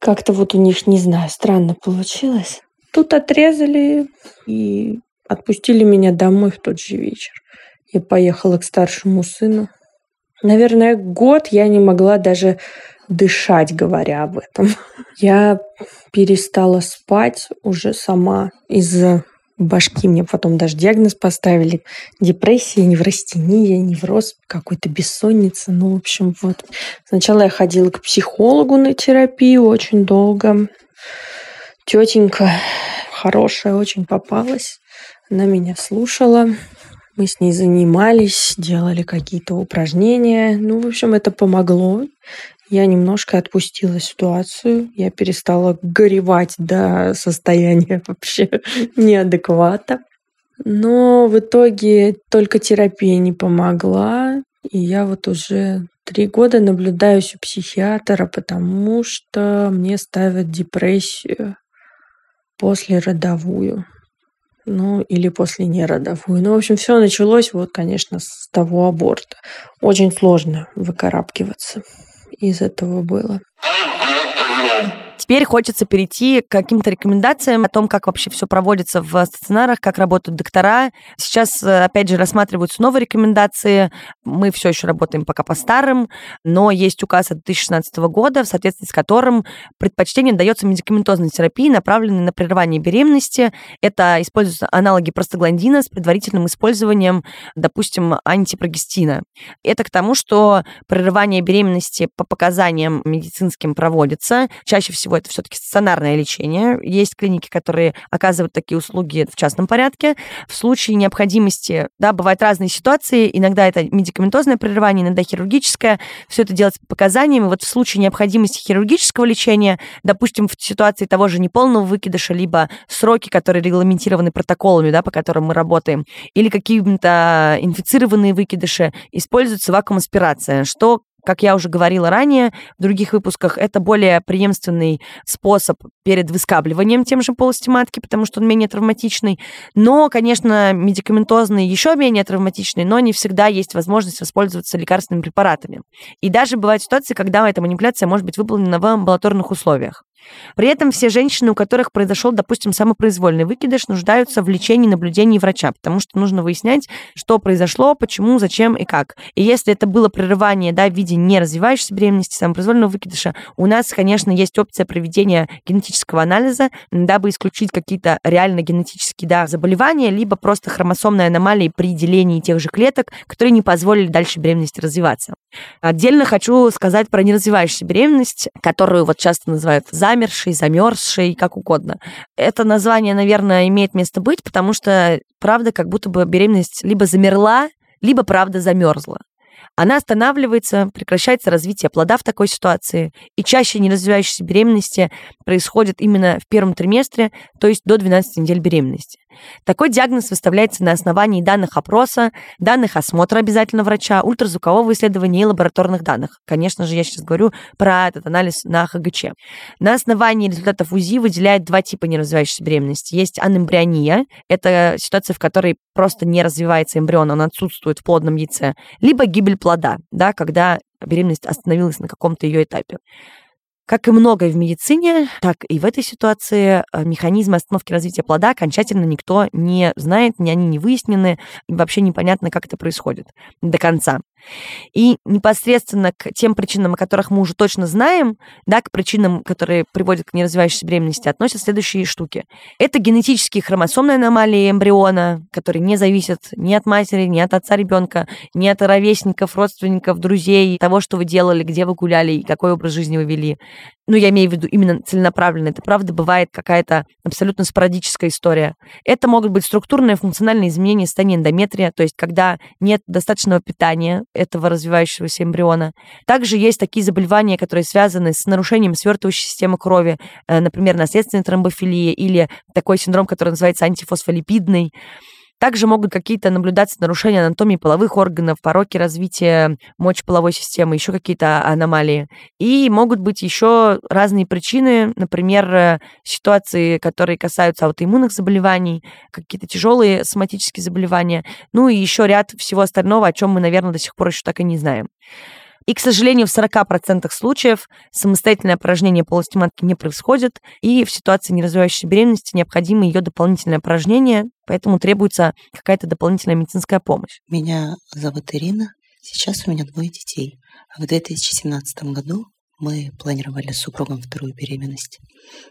Как-то вот у них, не знаю, странно получилось. Тут отрезали и отпустили меня домой в тот же вечер. Я поехала к старшему сыну. Наверное, год я не могла даже дышать, говоря об этом. Я перестала спать уже сама из-за башки. Мне потом даже диагноз поставили. Депрессия, неврастения, невроз, какой-то бессонница. Ну, в общем, вот. Сначала я ходила к психологу на терапию очень долго. Тетенька хорошая очень попалась. Она меня слушала. Мы с ней занимались, делали какие-то упражнения. Ну, в общем, это помогло. Я немножко отпустила ситуацию. Я перестала горевать до состояния вообще неадеквата. Но в итоге только терапия не помогла. И я вот уже три года наблюдаюсь у психиатра, потому что мне ставят депрессию после родовую ну или после неродовую. Ну, в общем, все началось вот, конечно, с того аборта. Очень сложно выкарабкиваться из этого было. Теперь хочется перейти к каким-то рекомендациям о том, как вообще все проводится в стационарах, как работают доктора. Сейчас, э, опять же, рассматриваются новые рекомендации. Мы все еще работаем пока по старым, но есть указ от 2016 года, в соответствии с которым предпочтение дается медикаментозной терапии, направленной на прерывание беременности. Это используются аналоги простагландина с предварительным использованием, допустим, антипрогестина. Это к тому, что прерывание беременности по показаниям медицинским проводится. Чаще всего всего это все-таки стационарное лечение. Есть клиники, которые оказывают такие услуги в частном порядке. В случае необходимости, да, бывают разные ситуации, иногда это медикаментозное прерывание, иногда хирургическое. Все это делается по показаниям. И вот в случае необходимости хирургического лечения, допустим, в ситуации того же неполного выкидыша, либо сроки, которые регламентированы протоколами, да, по которым мы работаем, или какие-то инфицированные выкидыши, используется вакуум-аспирация, что как я уже говорила ранее в других выпусках, это более преемственный способ перед выскабливанием тем же полости матки, потому что он менее травматичный. Но, конечно, медикаментозный еще менее травматичный, но не всегда есть возможность воспользоваться лекарственными препаратами. И даже бывают ситуации, когда эта манипуляция может быть выполнена в амбулаторных условиях. При этом все женщины, у которых произошел, допустим, самопроизвольный выкидыш, нуждаются в лечении наблюдении врача, потому что нужно выяснять, что произошло, почему, зачем и как. И если это было прерывание да, в виде неразвивающейся беременности, самопроизвольного выкидыша, у нас, конечно, есть опция проведения генетического анализа, дабы исключить какие-то реально генетические да, заболевания, либо просто хромосомные аномалии при делении тех же клеток, которые не позволили дальше беременности развиваться. Отдельно хочу сказать про неразвивающуюся беременность, которую вот часто называют замершей, замерзшей, как угодно. Это название, наверное, имеет место быть, потому что, правда, как будто бы беременность либо замерла, либо, правда, замерзла. Она останавливается, прекращается развитие плода в такой ситуации, и чаще неразвивающиеся беременности происходят именно в первом триместре, то есть до 12 недель беременности. Такой диагноз выставляется на основании данных опроса, данных осмотра обязательно врача, ультразвукового исследования и лабораторных данных. Конечно же, я сейчас говорю про этот анализ на ХГЧ. На основании результатов УЗИ выделяют два типа неразвивающейся беременности. Есть анэмбриония, это ситуация, в которой просто не развивается эмбрион, он отсутствует в плодном яйце, либо гибель плода, да, когда беременность остановилась на каком-то ее этапе. Как и многое в медицине, так и в этой ситуации э, механизмы остановки развития плода окончательно никто не знает, ни они не выяснены, и вообще непонятно, как это происходит до конца. И непосредственно к тем причинам, о которых мы уже точно знаем, да, к причинам, которые приводят к неразвивающейся беременности, относятся следующие штуки. Это генетические хромосомные аномалии эмбриона, которые не зависят ни от матери, ни от отца ребенка, ни от ровесников, родственников, друзей, того, что вы делали, где вы гуляли и какой образ жизни вы вели ну, я имею в виду именно целенаправленно, это правда бывает какая-то абсолютно спорадическая история. Это могут быть структурные функциональные изменения состояния эндометрия, то есть когда нет достаточного питания этого развивающегося эмбриона. Также есть такие заболевания, которые связаны с нарушением свертывающей системы крови, э, например, наследственная тромбофилия или такой синдром, который называется антифосфолипидный. Также могут какие-то наблюдаться нарушения анатомии половых органов, пороки развития мочеполовой системы, еще какие-то аномалии. И могут быть еще разные причины, например, э, ситуации, которые касаются аутоиммунных заболеваний, какие-то тяжелые соматические заболевания, ну и еще ряд всего остального, о чем мы, наверное, до сих пор еще так и не знаем. И, к сожалению, в 40% случаев самостоятельное опорожнение полости матки не происходит, и в ситуации неразвивающейся беременности необходимо ее дополнительное опорожнение, поэтому требуется какая-то дополнительная медицинская помощь. Меня зовут Ирина. Сейчас у меня двое детей. В 2017 году мы планировали с супругом вторую беременность.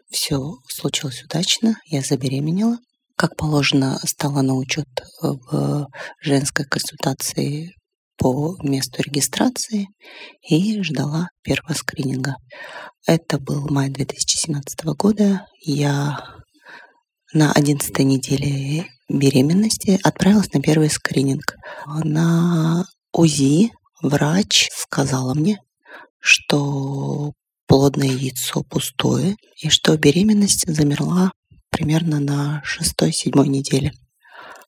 Все случилось удачно, я забеременела. Как положено, стала на учет в женской консультации по месту регистрации и ждала первого скрининга. Это был май 2017 года. Я на 11 неделе беременности отправилась на первый скрининг. На УЗИ врач сказала мне, что плодное яйцо пустое и что беременность замерла примерно на шестой-седьмой неделе.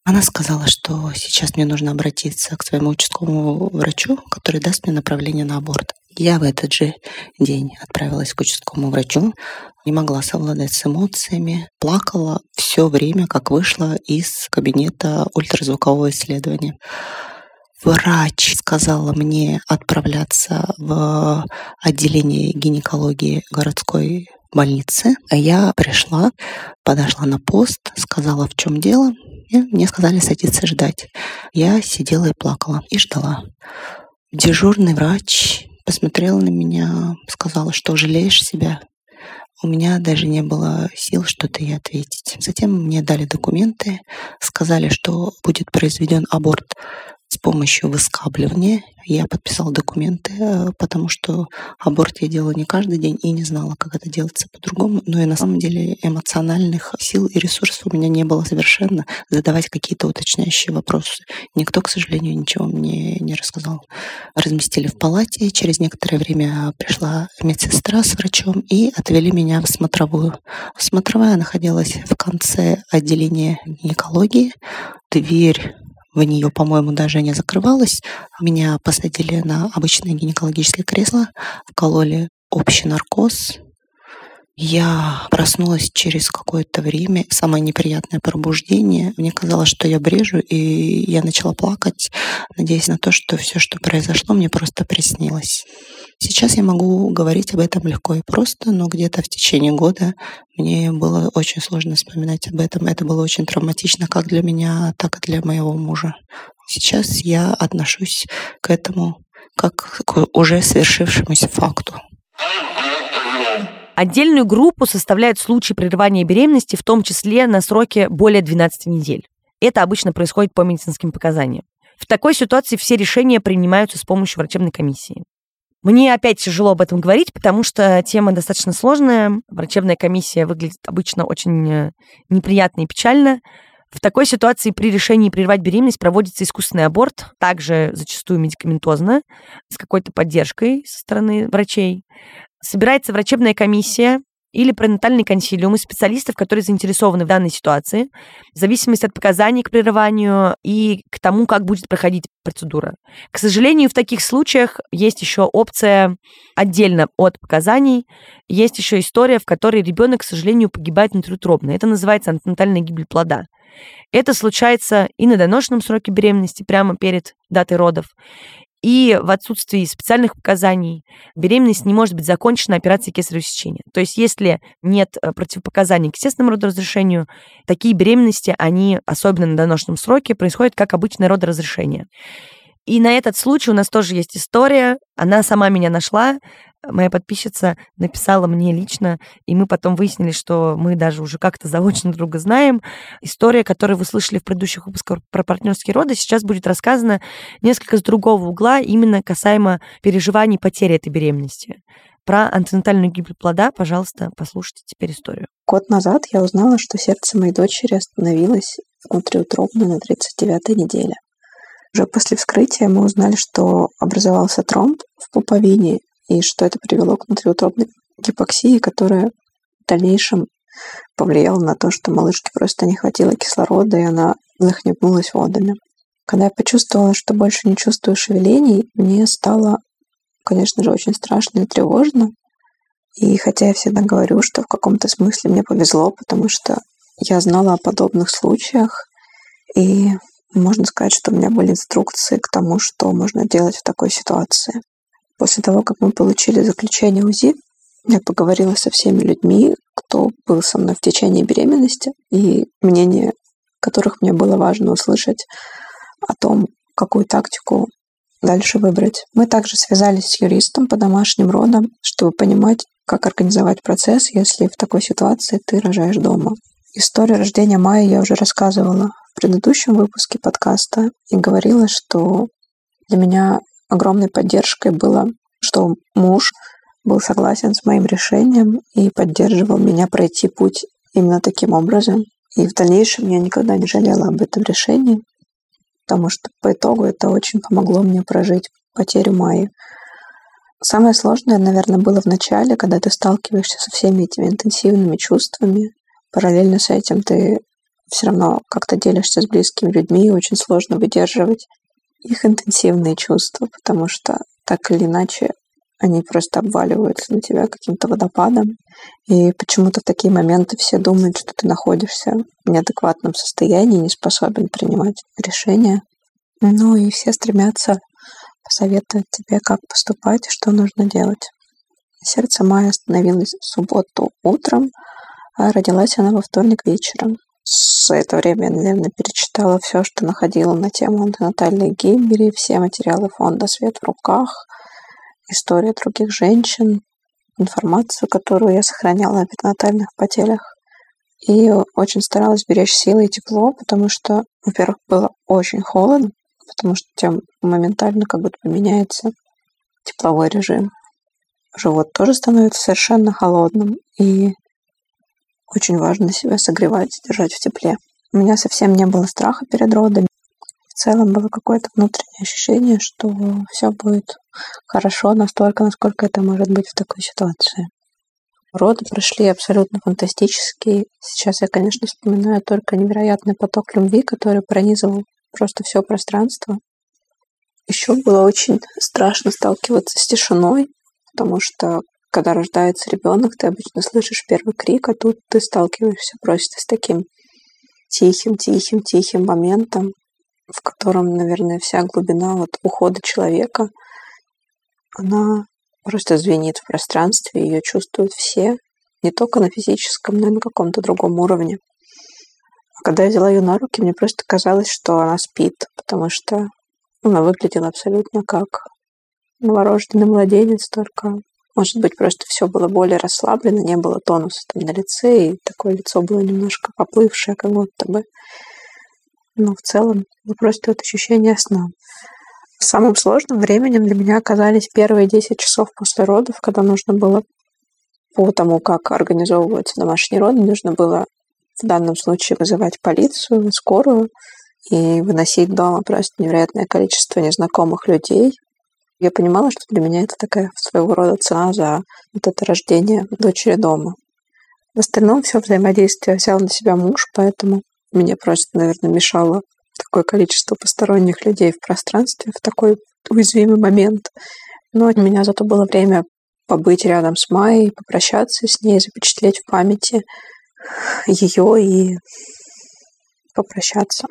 Она сказала, что сейчас мне нужно обратиться к своему участковому врачу, который даст мне направление на аборт. Я в этот же день отправилась к участковому врачу, не могла совладать с эмоциями, плакала все время, как вышла из кабинета ультразвукового исследования. Врач сказала мне отправляться в отделение гинекологии городской больницы. А я пришла, подошла на пост, сказала, в чем дело. И мне сказали садиться ждать. Я сидела и плакала, и ждала. Дежурный врач посмотрел на меня, сказала, что жалеешь себя. У меня даже не было сил что-то ей ответить. Затем мне дали документы, сказали, что будет произведен аборт с помощью выскабливания. Я подписала документы, э, потому что аборт я делала не каждый день и не знала, как это делается по-другому. Но и на самом деле эмоциональных сил и ресурсов у меня не было совершенно задавать какие-то уточняющие вопросы. Никто, к сожалению, ничего мне не рассказал. Разместили в палате. Через некоторое время пришла медсестра с врачом и отвели меня в смотровую. Смотровая находилась в конце отделения гинекологии. Дверь в нее, по-моему, даже не закрывалась. Меня посадили на обычное гинекологическое кресло, вкололи общий наркоз. Я проснулась через какое-то время, самое неприятное пробуждение. Мне казалось, что я брежу, и я начала плакать, надеясь на то, что все, что произошло, мне просто приснилось. Сейчас я могу говорить об этом легко и просто, но где-то в течение года мне было очень сложно вспоминать об этом. Это было очень травматично как для меня, так и для моего мужа. Сейчас я отношусь к этому как к уже свершившемуся факту. Отдельную группу составляют случаи прерывания беременности, в том числе на сроке более 12 недель. Это обычно происходит по медицинским показаниям. В такой ситуации все решения принимаются с помощью врачебной комиссии. Мне опять тяжело об этом говорить, потому что тема достаточно сложная. Врачебная комиссия выглядит обычно очень э, неприятно и печально. В такой ситуации при решении прервать беременность проводится искусственный аборт, также зачастую медикаментозно, с какой-то поддержкой со стороны врачей. Собирается врачебная комиссия, или пренатальный консилиум из специалистов, которые заинтересованы в данной ситуации, в зависимости от показаний к прерыванию и к тому, как будет проходить процедура. К сожалению, в таких случаях есть еще опция отдельно от показаний, есть еще история, в которой ребенок, к сожалению, погибает внутриутробно. Это называется антенатальная гибель плода. Это случается и на доношенном сроке беременности, прямо перед датой родов, и в отсутствии специальных показаний беременность не может быть закончена операцией кесарево сечения. То есть если нет э, противопоказаний к естественному родоразрешению, такие беременности, они, особенно на доношенном сроке, происходят как обычное родоразрешение. И на этот случай у нас тоже есть история. Она сама меня нашла моя подписчица написала мне лично, и мы потом выяснили, что мы даже уже как-то заочно друга знаем. История, которую вы слышали в предыдущих выпусках про партнерские роды, сейчас будет рассказана несколько с другого угла, именно касаемо переживаний потери этой беременности. Про антенатальную гибель плода, пожалуйста, послушайте теперь историю. Год назад я узнала, что сердце моей дочери остановилось внутриутробно на 39-й неделе. Уже после вскрытия мы узнали, что образовался тромб в пуповине, и что это привело к внутриутробной гипоксии, которая в дальнейшем повлияла на то, что малышке просто не хватило кислорода, и она захлебнулась водами. Когда я почувствовала, что больше не чувствую шевелений, мне стало, конечно же, очень страшно и тревожно. И хотя я всегда говорю, что в каком-то смысле мне повезло, потому что я знала о подобных случаях, и можно сказать, что у меня были инструкции к тому, что можно делать в такой ситуации. После того, как мы получили заключение УЗИ, я поговорила со всеми людьми, кто был со мной в течение беременности, и мнение которых мне было важно услышать о том, какую тактику дальше выбрать. Мы также связались с юристом по домашним родам, чтобы понимать, как организовать процесс, если в такой ситуации ты рожаешь дома. Историю рождения Майи я уже рассказывала в предыдущем выпуске подкаста и говорила, что для меня огромной поддержкой было, что муж был согласен с моим решением и поддерживал меня пройти путь именно таким образом. И в дальнейшем я никогда не жалела об этом решении, потому что по итогу это очень помогло мне прожить потерю Майи. Самое сложное, наверное, было в начале, когда ты сталкиваешься со всеми этими интенсивными чувствами. Параллельно с этим ты все равно как-то делишься с близкими людьми, и очень сложно выдерживать их интенсивные чувства, потому что так или иначе они просто обваливаются на тебя каким-то водопадом. И почему-то в такие моменты все думают, что ты находишься в неадекватном состоянии, не способен принимать решения. Ну и все стремятся посоветовать тебе, как поступать и что нужно делать. Сердце Майи остановилось в субботу утром, а родилась она во вторник вечером за это время я, наверное, перечитала все, что находила на тему антенатальной гибели, все материалы фонда «Свет в руках», история других женщин, информацию, которую я сохраняла о перинатальных потерях. И очень старалась беречь силы и тепло, потому что, во-первых, было очень холодно, потому что тем моментально как будто поменяется тепловой режим. Живот тоже становится совершенно холодным, и очень важно себя согревать, держать в тепле. У меня совсем не было страха перед родами. В целом было какое-то внутреннее ощущение, что все будет хорошо настолько, насколько это может быть в такой ситуации. Роды прошли абсолютно фантастические. Сейчас я, конечно, вспоминаю только невероятный поток любви, который пронизывал просто все пространство. Еще было очень страшно сталкиваться с тишиной, потому что когда рождается ребенок, ты обычно слышишь первый крик, а тут ты сталкиваешься просто с таким тихим, тихим, тихим моментом, в котором, наверное, вся глубина вот ухода человека, она просто звенит в пространстве, ее чувствуют все, не только на физическом, но и на каком-то другом уровне. А когда я взяла ее на руки, мне просто казалось, что она спит, потому что она выглядела абсолютно как новорожденный младенец, только, может быть, просто все было более расслаблено, не было тонуса там на лице, и такое лицо было немножко поплывшее, как будто бы. Но в целом было просто вот ощущение сна. Самым сложным временем для меня оказались первые 10 часов после родов, когда нужно было по тому, как организовываются домашние роды, нужно было в данном случае вызывать полицию, скорую и выносить дома просто невероятное количество незнакомых людей. Я понимала, что для меня это такая своего рода цена за вот это рождение дочери дома. В остальном все взаимодействие взял на себя муж, поэтому мне просто, наверное, мешало такое количество посторонних людей в пространстве в такой уязвимый момент. Но у меня зато было время побыть рядом с Майей, попрощаться с ней, запечатлеть в памяти ее и попрощаться.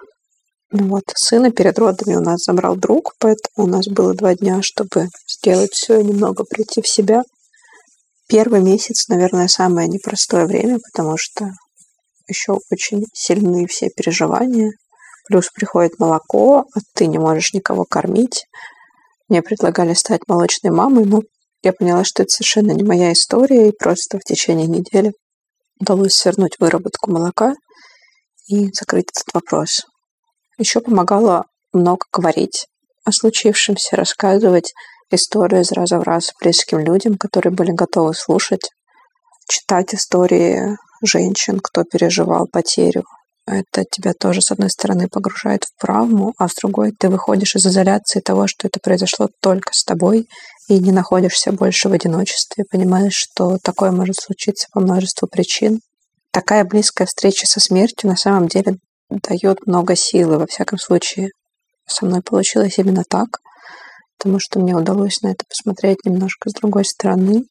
Вот, сына перед родами у нас забрал друг, поэтому у нас было два дня, чтобы сделать все и немного прийти в себя. Первый месяц, наверное, самое непростое время, потому что еще очень сильные все переживания. Плюс приходит молоко, а ты не можешь никого кормить. Мне предлагали стать молочной мамой, но я поняла, что это совершенно не моя история, и просто в течение недели удалось свернуть выработку молока и закрыть этот вопрос. Еще помогало много говорить о случившемся, рассказывать историю из раза в раз близким людям, которые были готовы слушать, читать истории женщин, кто переживал потерю. Это тебя тоже, с одной стороны, погружает в травму, а с другой ты выходишь из изоляции того, что это произошло только с тобой, и не находишься больше в одиночестве, понимаешь, что такое может случиться по множеству причин. Такая близкая встреча со смертью на самом деле дает много силы, во всяком случае. Со мной получилось именно так, потому что мне удалось на это посмотреть немножко с другой стороны,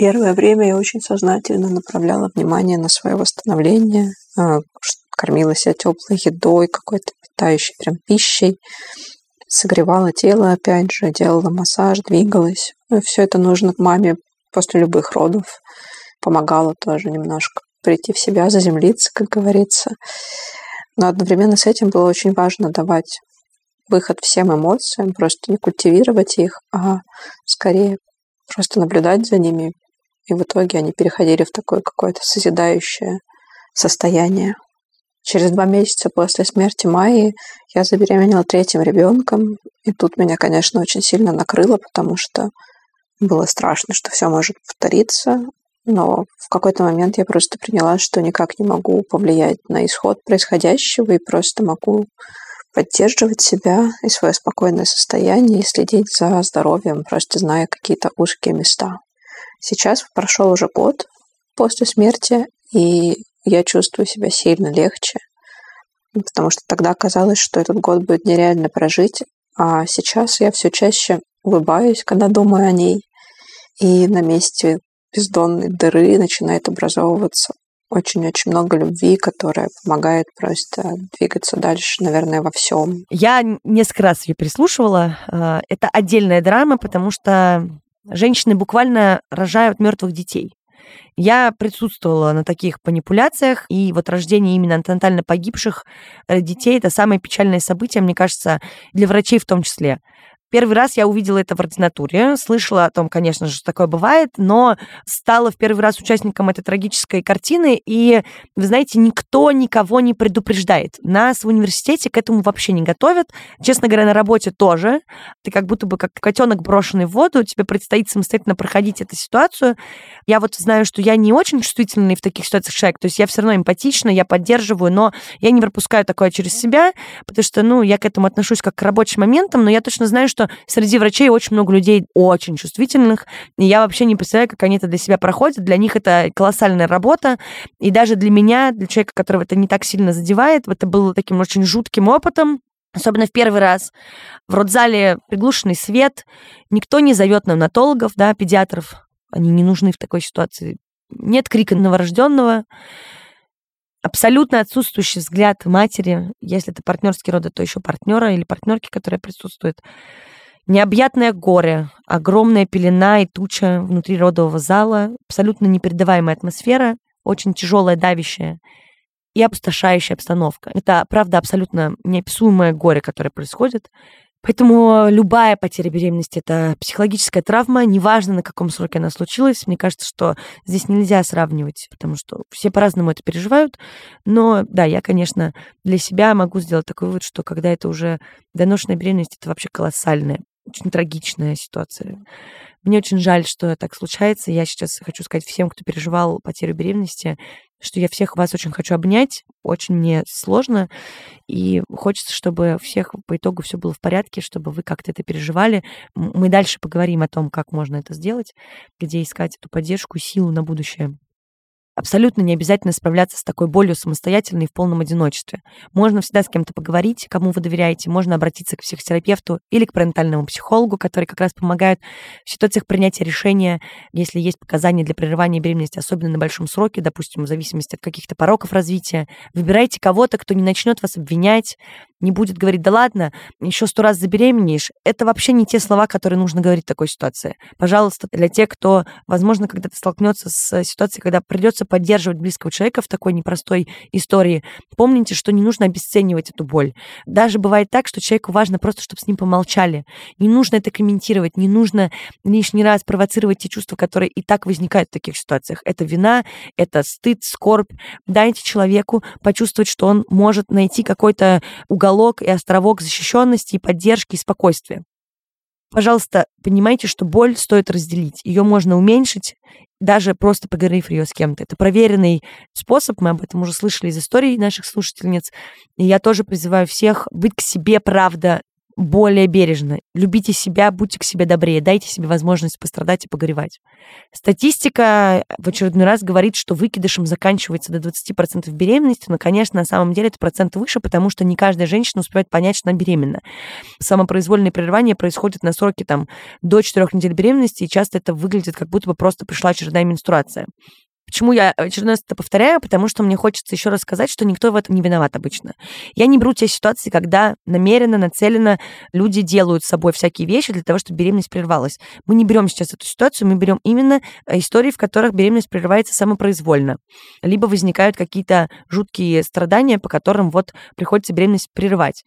Первое время я очень сознательно направляла внимание на свое восстановление, а, кормила себя теплой едой, какой-то питающей прям пищей, согревала тело опять же, делала массаж, двигалась. Все это нужно маме после любых родов. Помогала тоже немножко прийти в себя, заземлиться, как говорится. Но одновременно с этим было очень важно давать выход всем эмоциям, просто не культивировать их, а скорее просто наблюдать за ними, и в итоге они переходили в такое какое-то созидающее состояние. Через два месяца после смерти Майи я забеременела третьим ребенком, и тут меня, конечно, очень сильно накрыло, потому что было страшно, что все может повториться, но в какой-то момент я просто приняла, что никак не могу повлиять на исход происходящего и просто могу поддерживать себя и свое спокойное состояние и следить за здоровьем, просто зная какие-то узкие места. Сейчас прошел уже год после смерти, и я чувствую себя сильно легче, потому что тогда казалось, что этот год будет нереально прожить, а сейчас я все чаще улыбаюсь, когда думаю о ней, и на месте бездонной дыры начинает образовываться очень-очень много любви, которая помогает просто двигаться дальше, наверное, во всем. Я несколько раз ее переслушивала. А, это отдельная драма, потому что женщины буквально рожают мертвых детей. Я присутствовала на таких манипуляциях, и вот рождение именно антенатально погибших э, детей – это самое печальное событие, мне кажется, для врачей в том числе. Первый раз я увидела это в ординатуре, слышала о том, конечно же, что такое бывает, но стала в первый раз участником этой трагической картины, и, вы знаете, никто никого не предупреждает. Нас в университете к этому вообще не готовят. Честно говоря, на работе тоже. Ты как будто бы как котенок брошенный в воду, тебе предстоит самостоятельно проходить эту ситуацию. Я вот знаю, что я не очень чувствительный в таких ситуациях человек, то есть я все равно эмпатична, я поддерживаю, но я не пропускаю такое через себя, потому что, ну, я к этому отношусь как к рабочим моментам, но я точно знаю, что что среди врачей очень много людей очень чувствительных, и я вообще не представляю, как они это для себя проходят. Для них это колоссальная работа, и даже для меня, для человека, которого это не так сильно задевает, это было таким очень жутким опытом, Особенно в первый раз. В родзале приглушенный свет. Никто не зовет неонатологов, да, педиатров. Они не нужны в такой ситуации. Нет крика новорожденного. Абсолютно отсутствующий взгляд матери. Если это партнерский роды, то еще партнера или партнерки, которая присутствует Необъятное горе, огромная пелена и туча внутри родового зала, абсолютно непередаваемая атмосфера, очень тяжелая, давящая и опустошающая обстановка. Это, правда, абсолютно неописуемое горе, которое происходит. Поэтому любая потеря беременности – это психологическая травма, неважно, на каком сроке она случилась. Мне кажется, что здесь нельзя сравнивать, потому что все по-разному это переживают. Но да, я, конечно, для себя могу сделать такой вывод, что когда это уже доношенная беременность, это вообще колоссальная, очень трагичная ситуация. Мне очень жаль, что так случается. Я сейчас хочу сказать всем, кто переживал потерю беременности, что я всех вас очень хочу обнять, очень мне сложно, и хочется, чтобы всех по итогу все было в порядке, чтобы вы как-то это переживали. Мы дальше поговорим о том, как можно это сделать, где искать эту поддержку, силу на будущее. Абсолютно не обязательно справляться с такой болью самостоятельно и в полном одиночестве. Можно всегда с кем-то поговорить, кому вы доверяете, можно обратиться к психотерапевту или к парентальному психологу, который как раз помогает в ситуациях принятия решения, если есть показания для прерывания беременности, особенно на большом сроке, допустим, в зависимости от каких-то пороков развития. Выбирайте кого-то, кто не начнет вас обвинять, не будет говорить, да ладно, еще сто раз забеременеешь. Это вообще не те слова, которые нужно говорить в такой ситуации. Пожалуйста, для тех, кто, возможно, когда-то столкнется с ситуацией, когда придется поддерживать близкого человека в такой непростой истории, помните, что не нужно обесценивать эту боль. Даже бывает так, что человеку важно просто, чтобы с ним помолчали. Не нужно это комментировать, не нужно лишний раз провоцировать те чувства, которые и так возникают в таких ситуациях. Это вина, это стыд, скорбь. Дайте человеку почувствовать, что он может найти какой-то уголок и островок защищенности, и поддержки, и спокойствия. Пожалуйста, понимайте, что боль стоит разделить. Ее можно уменьшить, даже просто поговорив ее с кем-то. Это проверенный способ, мы об этом уже слышали из историй наших слушательниц. И я тоже призываю всех быть к себе, правда, более бережно. Любите себя, будьте к себе добрее, дайте себе возможность пострадать и погоревать. Статистика в очередной раз говорит, что выкидышем заканчивается до 20% беременности, но, конечно, на самом деле это процент выше, потому что не каждая женщина успевает понять, что она беременна. Самопроизвольное прерывание происходит на сроке там, до 4 недель беременности, и часто это выглядит, как будто бы просто пришла очередная менструация. Почему я очередной раз это повторяю? Потому что мне хочется еще раз сказать, что никто в этом не виноват обычно. Я не беру те ситуации, когда намеренно, нацеленно люди делают с собой всякие вещи для того, чтобы беременность прервалась. Мы не берем сейчас эту ситуацию, мы берем именно э, истории, в которых беременность прерывается самопроизвольно. Либо возникают какие-то жуткие страдания, по которым вот приходится беременность прерывать.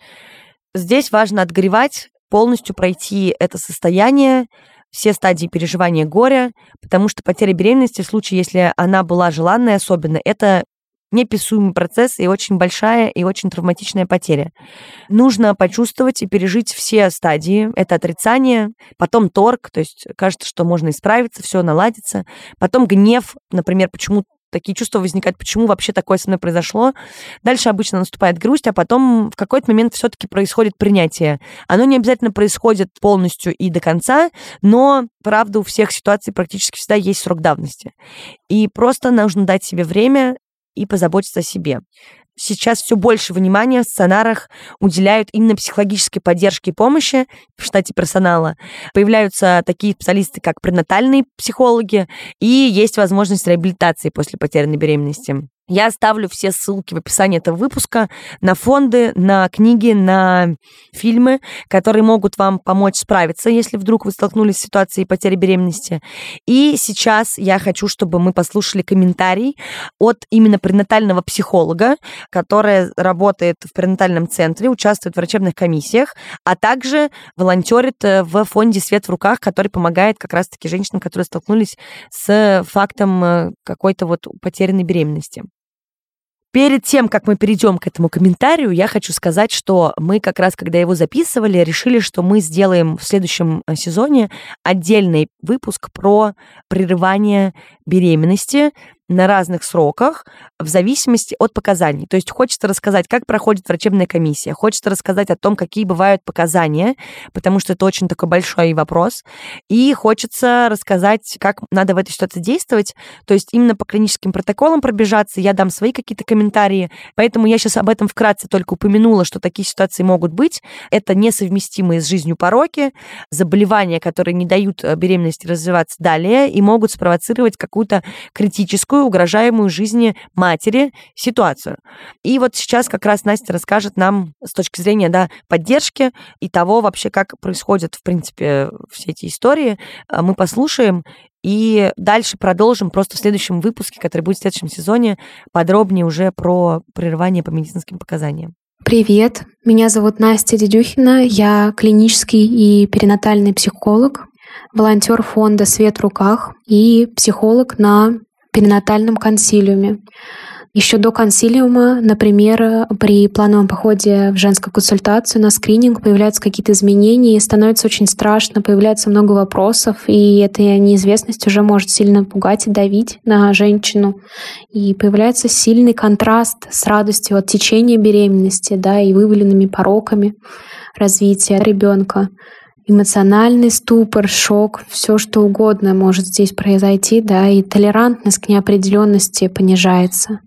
Здесь важно отгоревать, полностью пройти это состояние, все стадии переживания горя, потому что потеря беременности в случае, если она была желанной особенно, это неописуемый процесс и очень большая и очень травматичная потеря. Нужно почувствовать и пережить все стадии. Это отрицание, потом торг, то есть кажется, что можно исправиться, все наладится, потом гнев, например, почему такие чувства возникают, почему вообще такое со мной произошло. Дальше обычно наступает грусть, а потом в какой-то момент все-таки происходит принятие. Оно не обязательно происходит полностью и до конца, но, правда, у всех ситуаций практически всегда есть срок давности. И просто нужно дать себе время и позаботиться о себе сейчас все больше внимания в сценарах уделяют именно психологической поддержке и помощи в штате персонала. Появляются такие специалисты, как пренатальные психологи, и есть возможность реабилитации после потерянной беременности. Я оставлю все ссылки в описании этого выпуска на фонды, на книги, на фильмы, которые могут вам помочь справиться, если вдруг вы столкнулись с ситуацией потери беременности. И сейчас я хочу, чтобы мы послушали комментарий от именно пренатального психолога, которая работает в пренатальном центре, участвует в врачебных комиссиях, а также волонтерит э, в фонде «Свет в руках», который помогает как раз-таки женщинам, которые столкнулись с фактом э, какой-то вот потерянной беременности. Перед тем, как мы перейдем к этому комментарию, я хочу сказать, что мы как раз, когда его записывали, решили, что мы сделаем в следующем э, сезоне отдельный выпуск про прерывание беременности, на разных сроках в зависимости от показаний. То есть хочется рассказать, как проходит врачебная комиссия, хочется рассказать о том, какие бывают показания, потому что это очень такой большой вопрос, и хочется рассказать, как надо в этой ситуации действовать, то есть именно по клиническим протоколам пробежаться, я дам свои какие-то комментарии, поэтому я сейчас об этом вкратце только упомянула, что такие ситуации могут быть. Это несовместимые с жизнью пороки, заболевания, которые не дают э, беременности развиваться далее и могут спровоцировать какую-то критическую тяжелую, угрожаемую жизни матери ситуацию. И вот сейчас как раз Настя расскажет нам с точки зрения да, поддержки и того вообще, как происходят, в принципе, все эти истории. А, мы послушаем и дальше продолжим просто в следующем выпуске, который будет в следующем сезоне, подробнее уже про прерывание по медицинским показаниям. Привет, меня зовут Настя Дедюхина, я клинический и перинатальный психолог, волонтер фонда «Свет в руках» и психолог на перинатальном консилиуме. Еще до консилиума, например, при плановом походе в женскую консультацию на скрининг появляются какие-то изменения, и становится очень страшно, появляется много вопросов, и эта неизвестность уже может сильно пугать и давить на женщину. И появляется сильный контраст с радостью от течения беременности, да, и выявленными пороками развития ребенка эмоциональный ступор, шок, все что угодно может здесь произойти, да, и толерантность к неопределенности понижается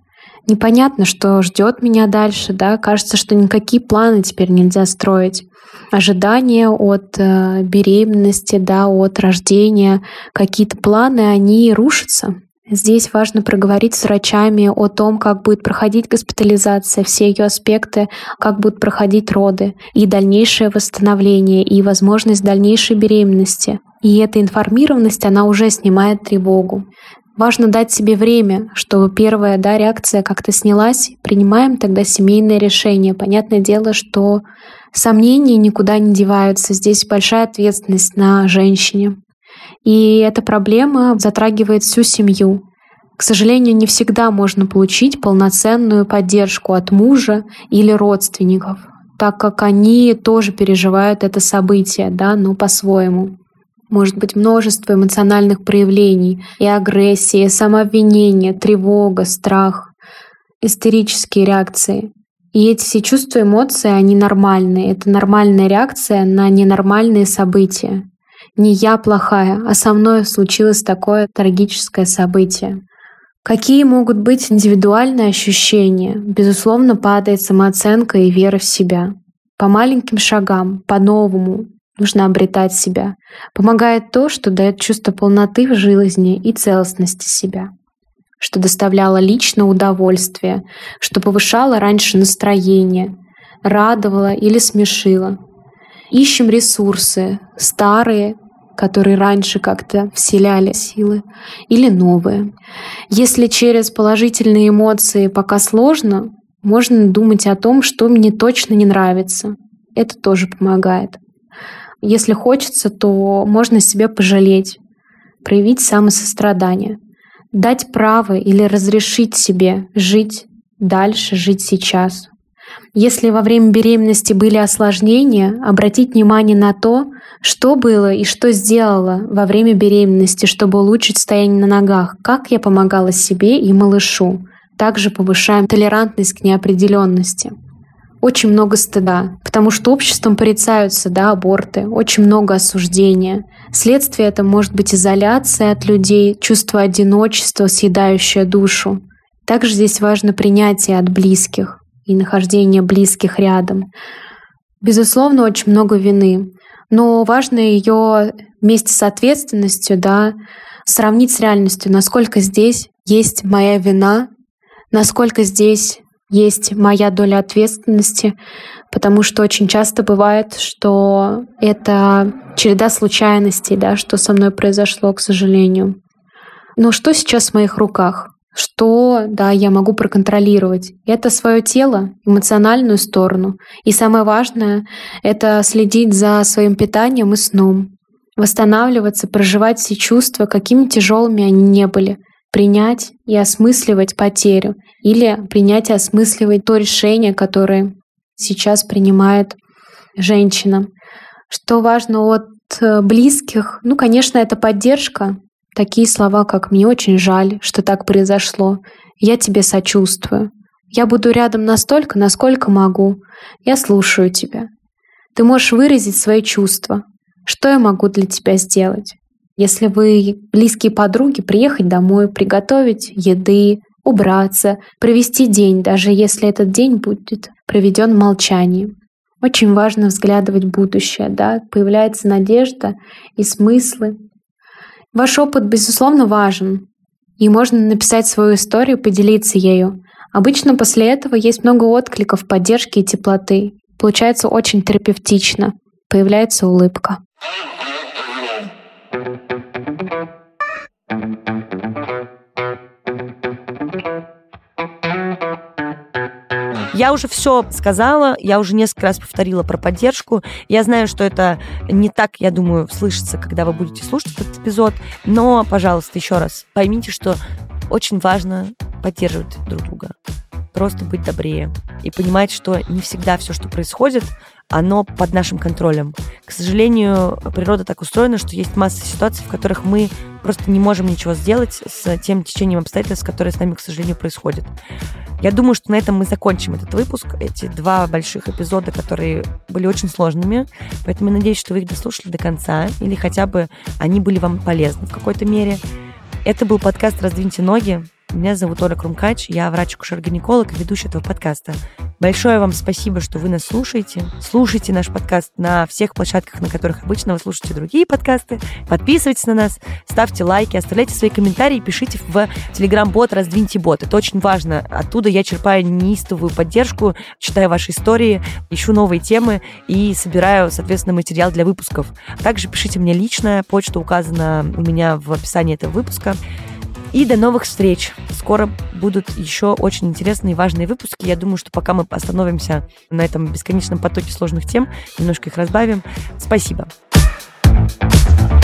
непонятно, что ждет меня дальше, да, кажется, что никакие планы теперь нельзя строить. Ожидания от э, беременности, да, от рождения, какие-то планы, они рушатся. Здесь важно проговорить с врачами о том, как будет проходить госпитализация, все ее аспекты, как будут проходить роды и дальнейшее восстановление, и возможность дальнейшей беременности. И эта информированность, она уже снимает тревогу. Важно дать себе время, чтобы первая да, реакция как-то снялась. Принимаем тогда семейное решение. Понятное дело, что сомнения никуда не деваются. Здесь большая ответственность на женщине. И эта проблема затрагивает всю семью. К сожалению, не всегда можно получить полноценную поддержку от мужа или родственников, так как они тоже переживают это событие, да, но по-своему может быть множество эмоциональных проявлений, и агрессия, и самообвинение, тревога, страх, истерические реакции. И эти все чувства, эмоции, они нормальные. Это нормальная реакция на ненормальные события. Не я плохая, а со мной случилось такое трагическое событие. Какие могут быть индивидуальные ощущения? Безусловно, падает самооценка и вера в себя. По маленьким шагам, по-новому, Нужно обретать себя. Помогает то, что дает чувство полноты в жизни и целостности себя что доставляло лично удовольствие, что повышало раньше настроение, радовало или смешило. Ищем ресурсы, старые, которые раньше как-то вселяли силы, или новые. Если через положительные эмоции пока сложно, можно думать о том, что мне точно не нравится. Это тоже помогает. Если хочется, то можно себе пожалеть, проявить самосострадание, дать право или разрешить себе жить дальше, жить сейчас. Если во время беременности были осложнения, обратить внимание на то, что было и что сделала во время беременности, чтобы улучшить состояние на ногах, как я помогала себе и малышу. Также повышаем толерантность к неопределенности очень много стыда, потому что обществом порицаются да, аборты, очень много осуждения. Следствие это может быть изоляция от людей, чувство одиночества, съедающее душу. Также здесь важно принятие от близких и нахождение близких рядом. Безусловно, очень много вины, но важно ее вместе с ответственностью да, сравнить с реальностью, насколько здесь есть моя вина, насколько здесь есть моя доля ответственности, потому что очень часто бывает, что это череда случайностей, да, что со мной произошло, к сожалению. Но что сейчас в моих руках? Что, да, я могу проконтролировать? Это свое тело, эмоциональную сторону. И самое важное — это следить за своим питанием и сном. Восстанавливаться, проживать все чувства, какими тяжелыми они не были — принять и осмысливать потерю или принять и осмысливать то решение, которое сейчас принимает женщина. Что важно от э, близких? Ну, конечно, это поддержка. Такие слова, как «мне очень жаль, что так произошло», «я тебе сочувствую», «я буду рядом настолько, насколько могу», «я слушаю тебя». Ты можешь выразить свои чувства. Что я могу для тебя сделать? Если вы близкие подруги, приехать домой, приготовить еды, убраться, провести день, даже если этот день будет проведен в молчании. Очень важно взглядывать в будущее, да, появляется надежда и смыслы. Ваш опыт, безусловно, важен. и можно написать свою историю, поделиться ею. Обычно после этого есть много откликов, поддержки и теплоты. Получается очень терапевтично. Появляется улыбка. Я уже все сказала, я уже несколько раз повторила про поддержку. Я знаю, что это не так, я думаю, слышится, когда вы будете слушать этот эпизод, но, пожалуйста, еще раз поймите, что очень важно поддерживать друг друга просто быть добрее и понимать, что не всегда все, что происходит, оно под нашим контролем. К сожалению, природа так устроена, что есть масса ситуаций, в которых мы просто не можем ничего сделать с тем течением обстоятельств, которые с нами, к сожалению, происходят. Я думаю, что на этом мы закончим этот выпуск, эти два больших эпизода, которые были очень сложными, поэтому я надеюсь, что вы их дослушали до конца, или хотя бы они были вам полезны в какой-то мере. Это был подкаст «Раздвиньте ноги». Меня зовут Оля Крумкач, я врач-акушер-гинеколог и ведущий этого подкаста. Большое вам спасибо, что вы нас слушаете. Слушайте наш подкаст на всех площадках, на которых обычно вы слушаете другие подкасты. Подписывайтесь на нас, ставьте лайки, оставляйте свои комментарии, пишите в Telegram-бот «Раздвиньте бот». Это очень важно. Оттуда я черпаю неистовую поддержку, читаю ваши истории, ищу новые темы и собираю, соответственно, материал для выпусков. Также пишите мне лично, почта указана у меня в описании этого выпуска. И до новых встреч. Скоро будут еще очень интересные и важные выпуски. Я думаю, что пока мы остановимся на этом бесконечном потоке сложных тем, немножко их разбавим. Спасибо. thank you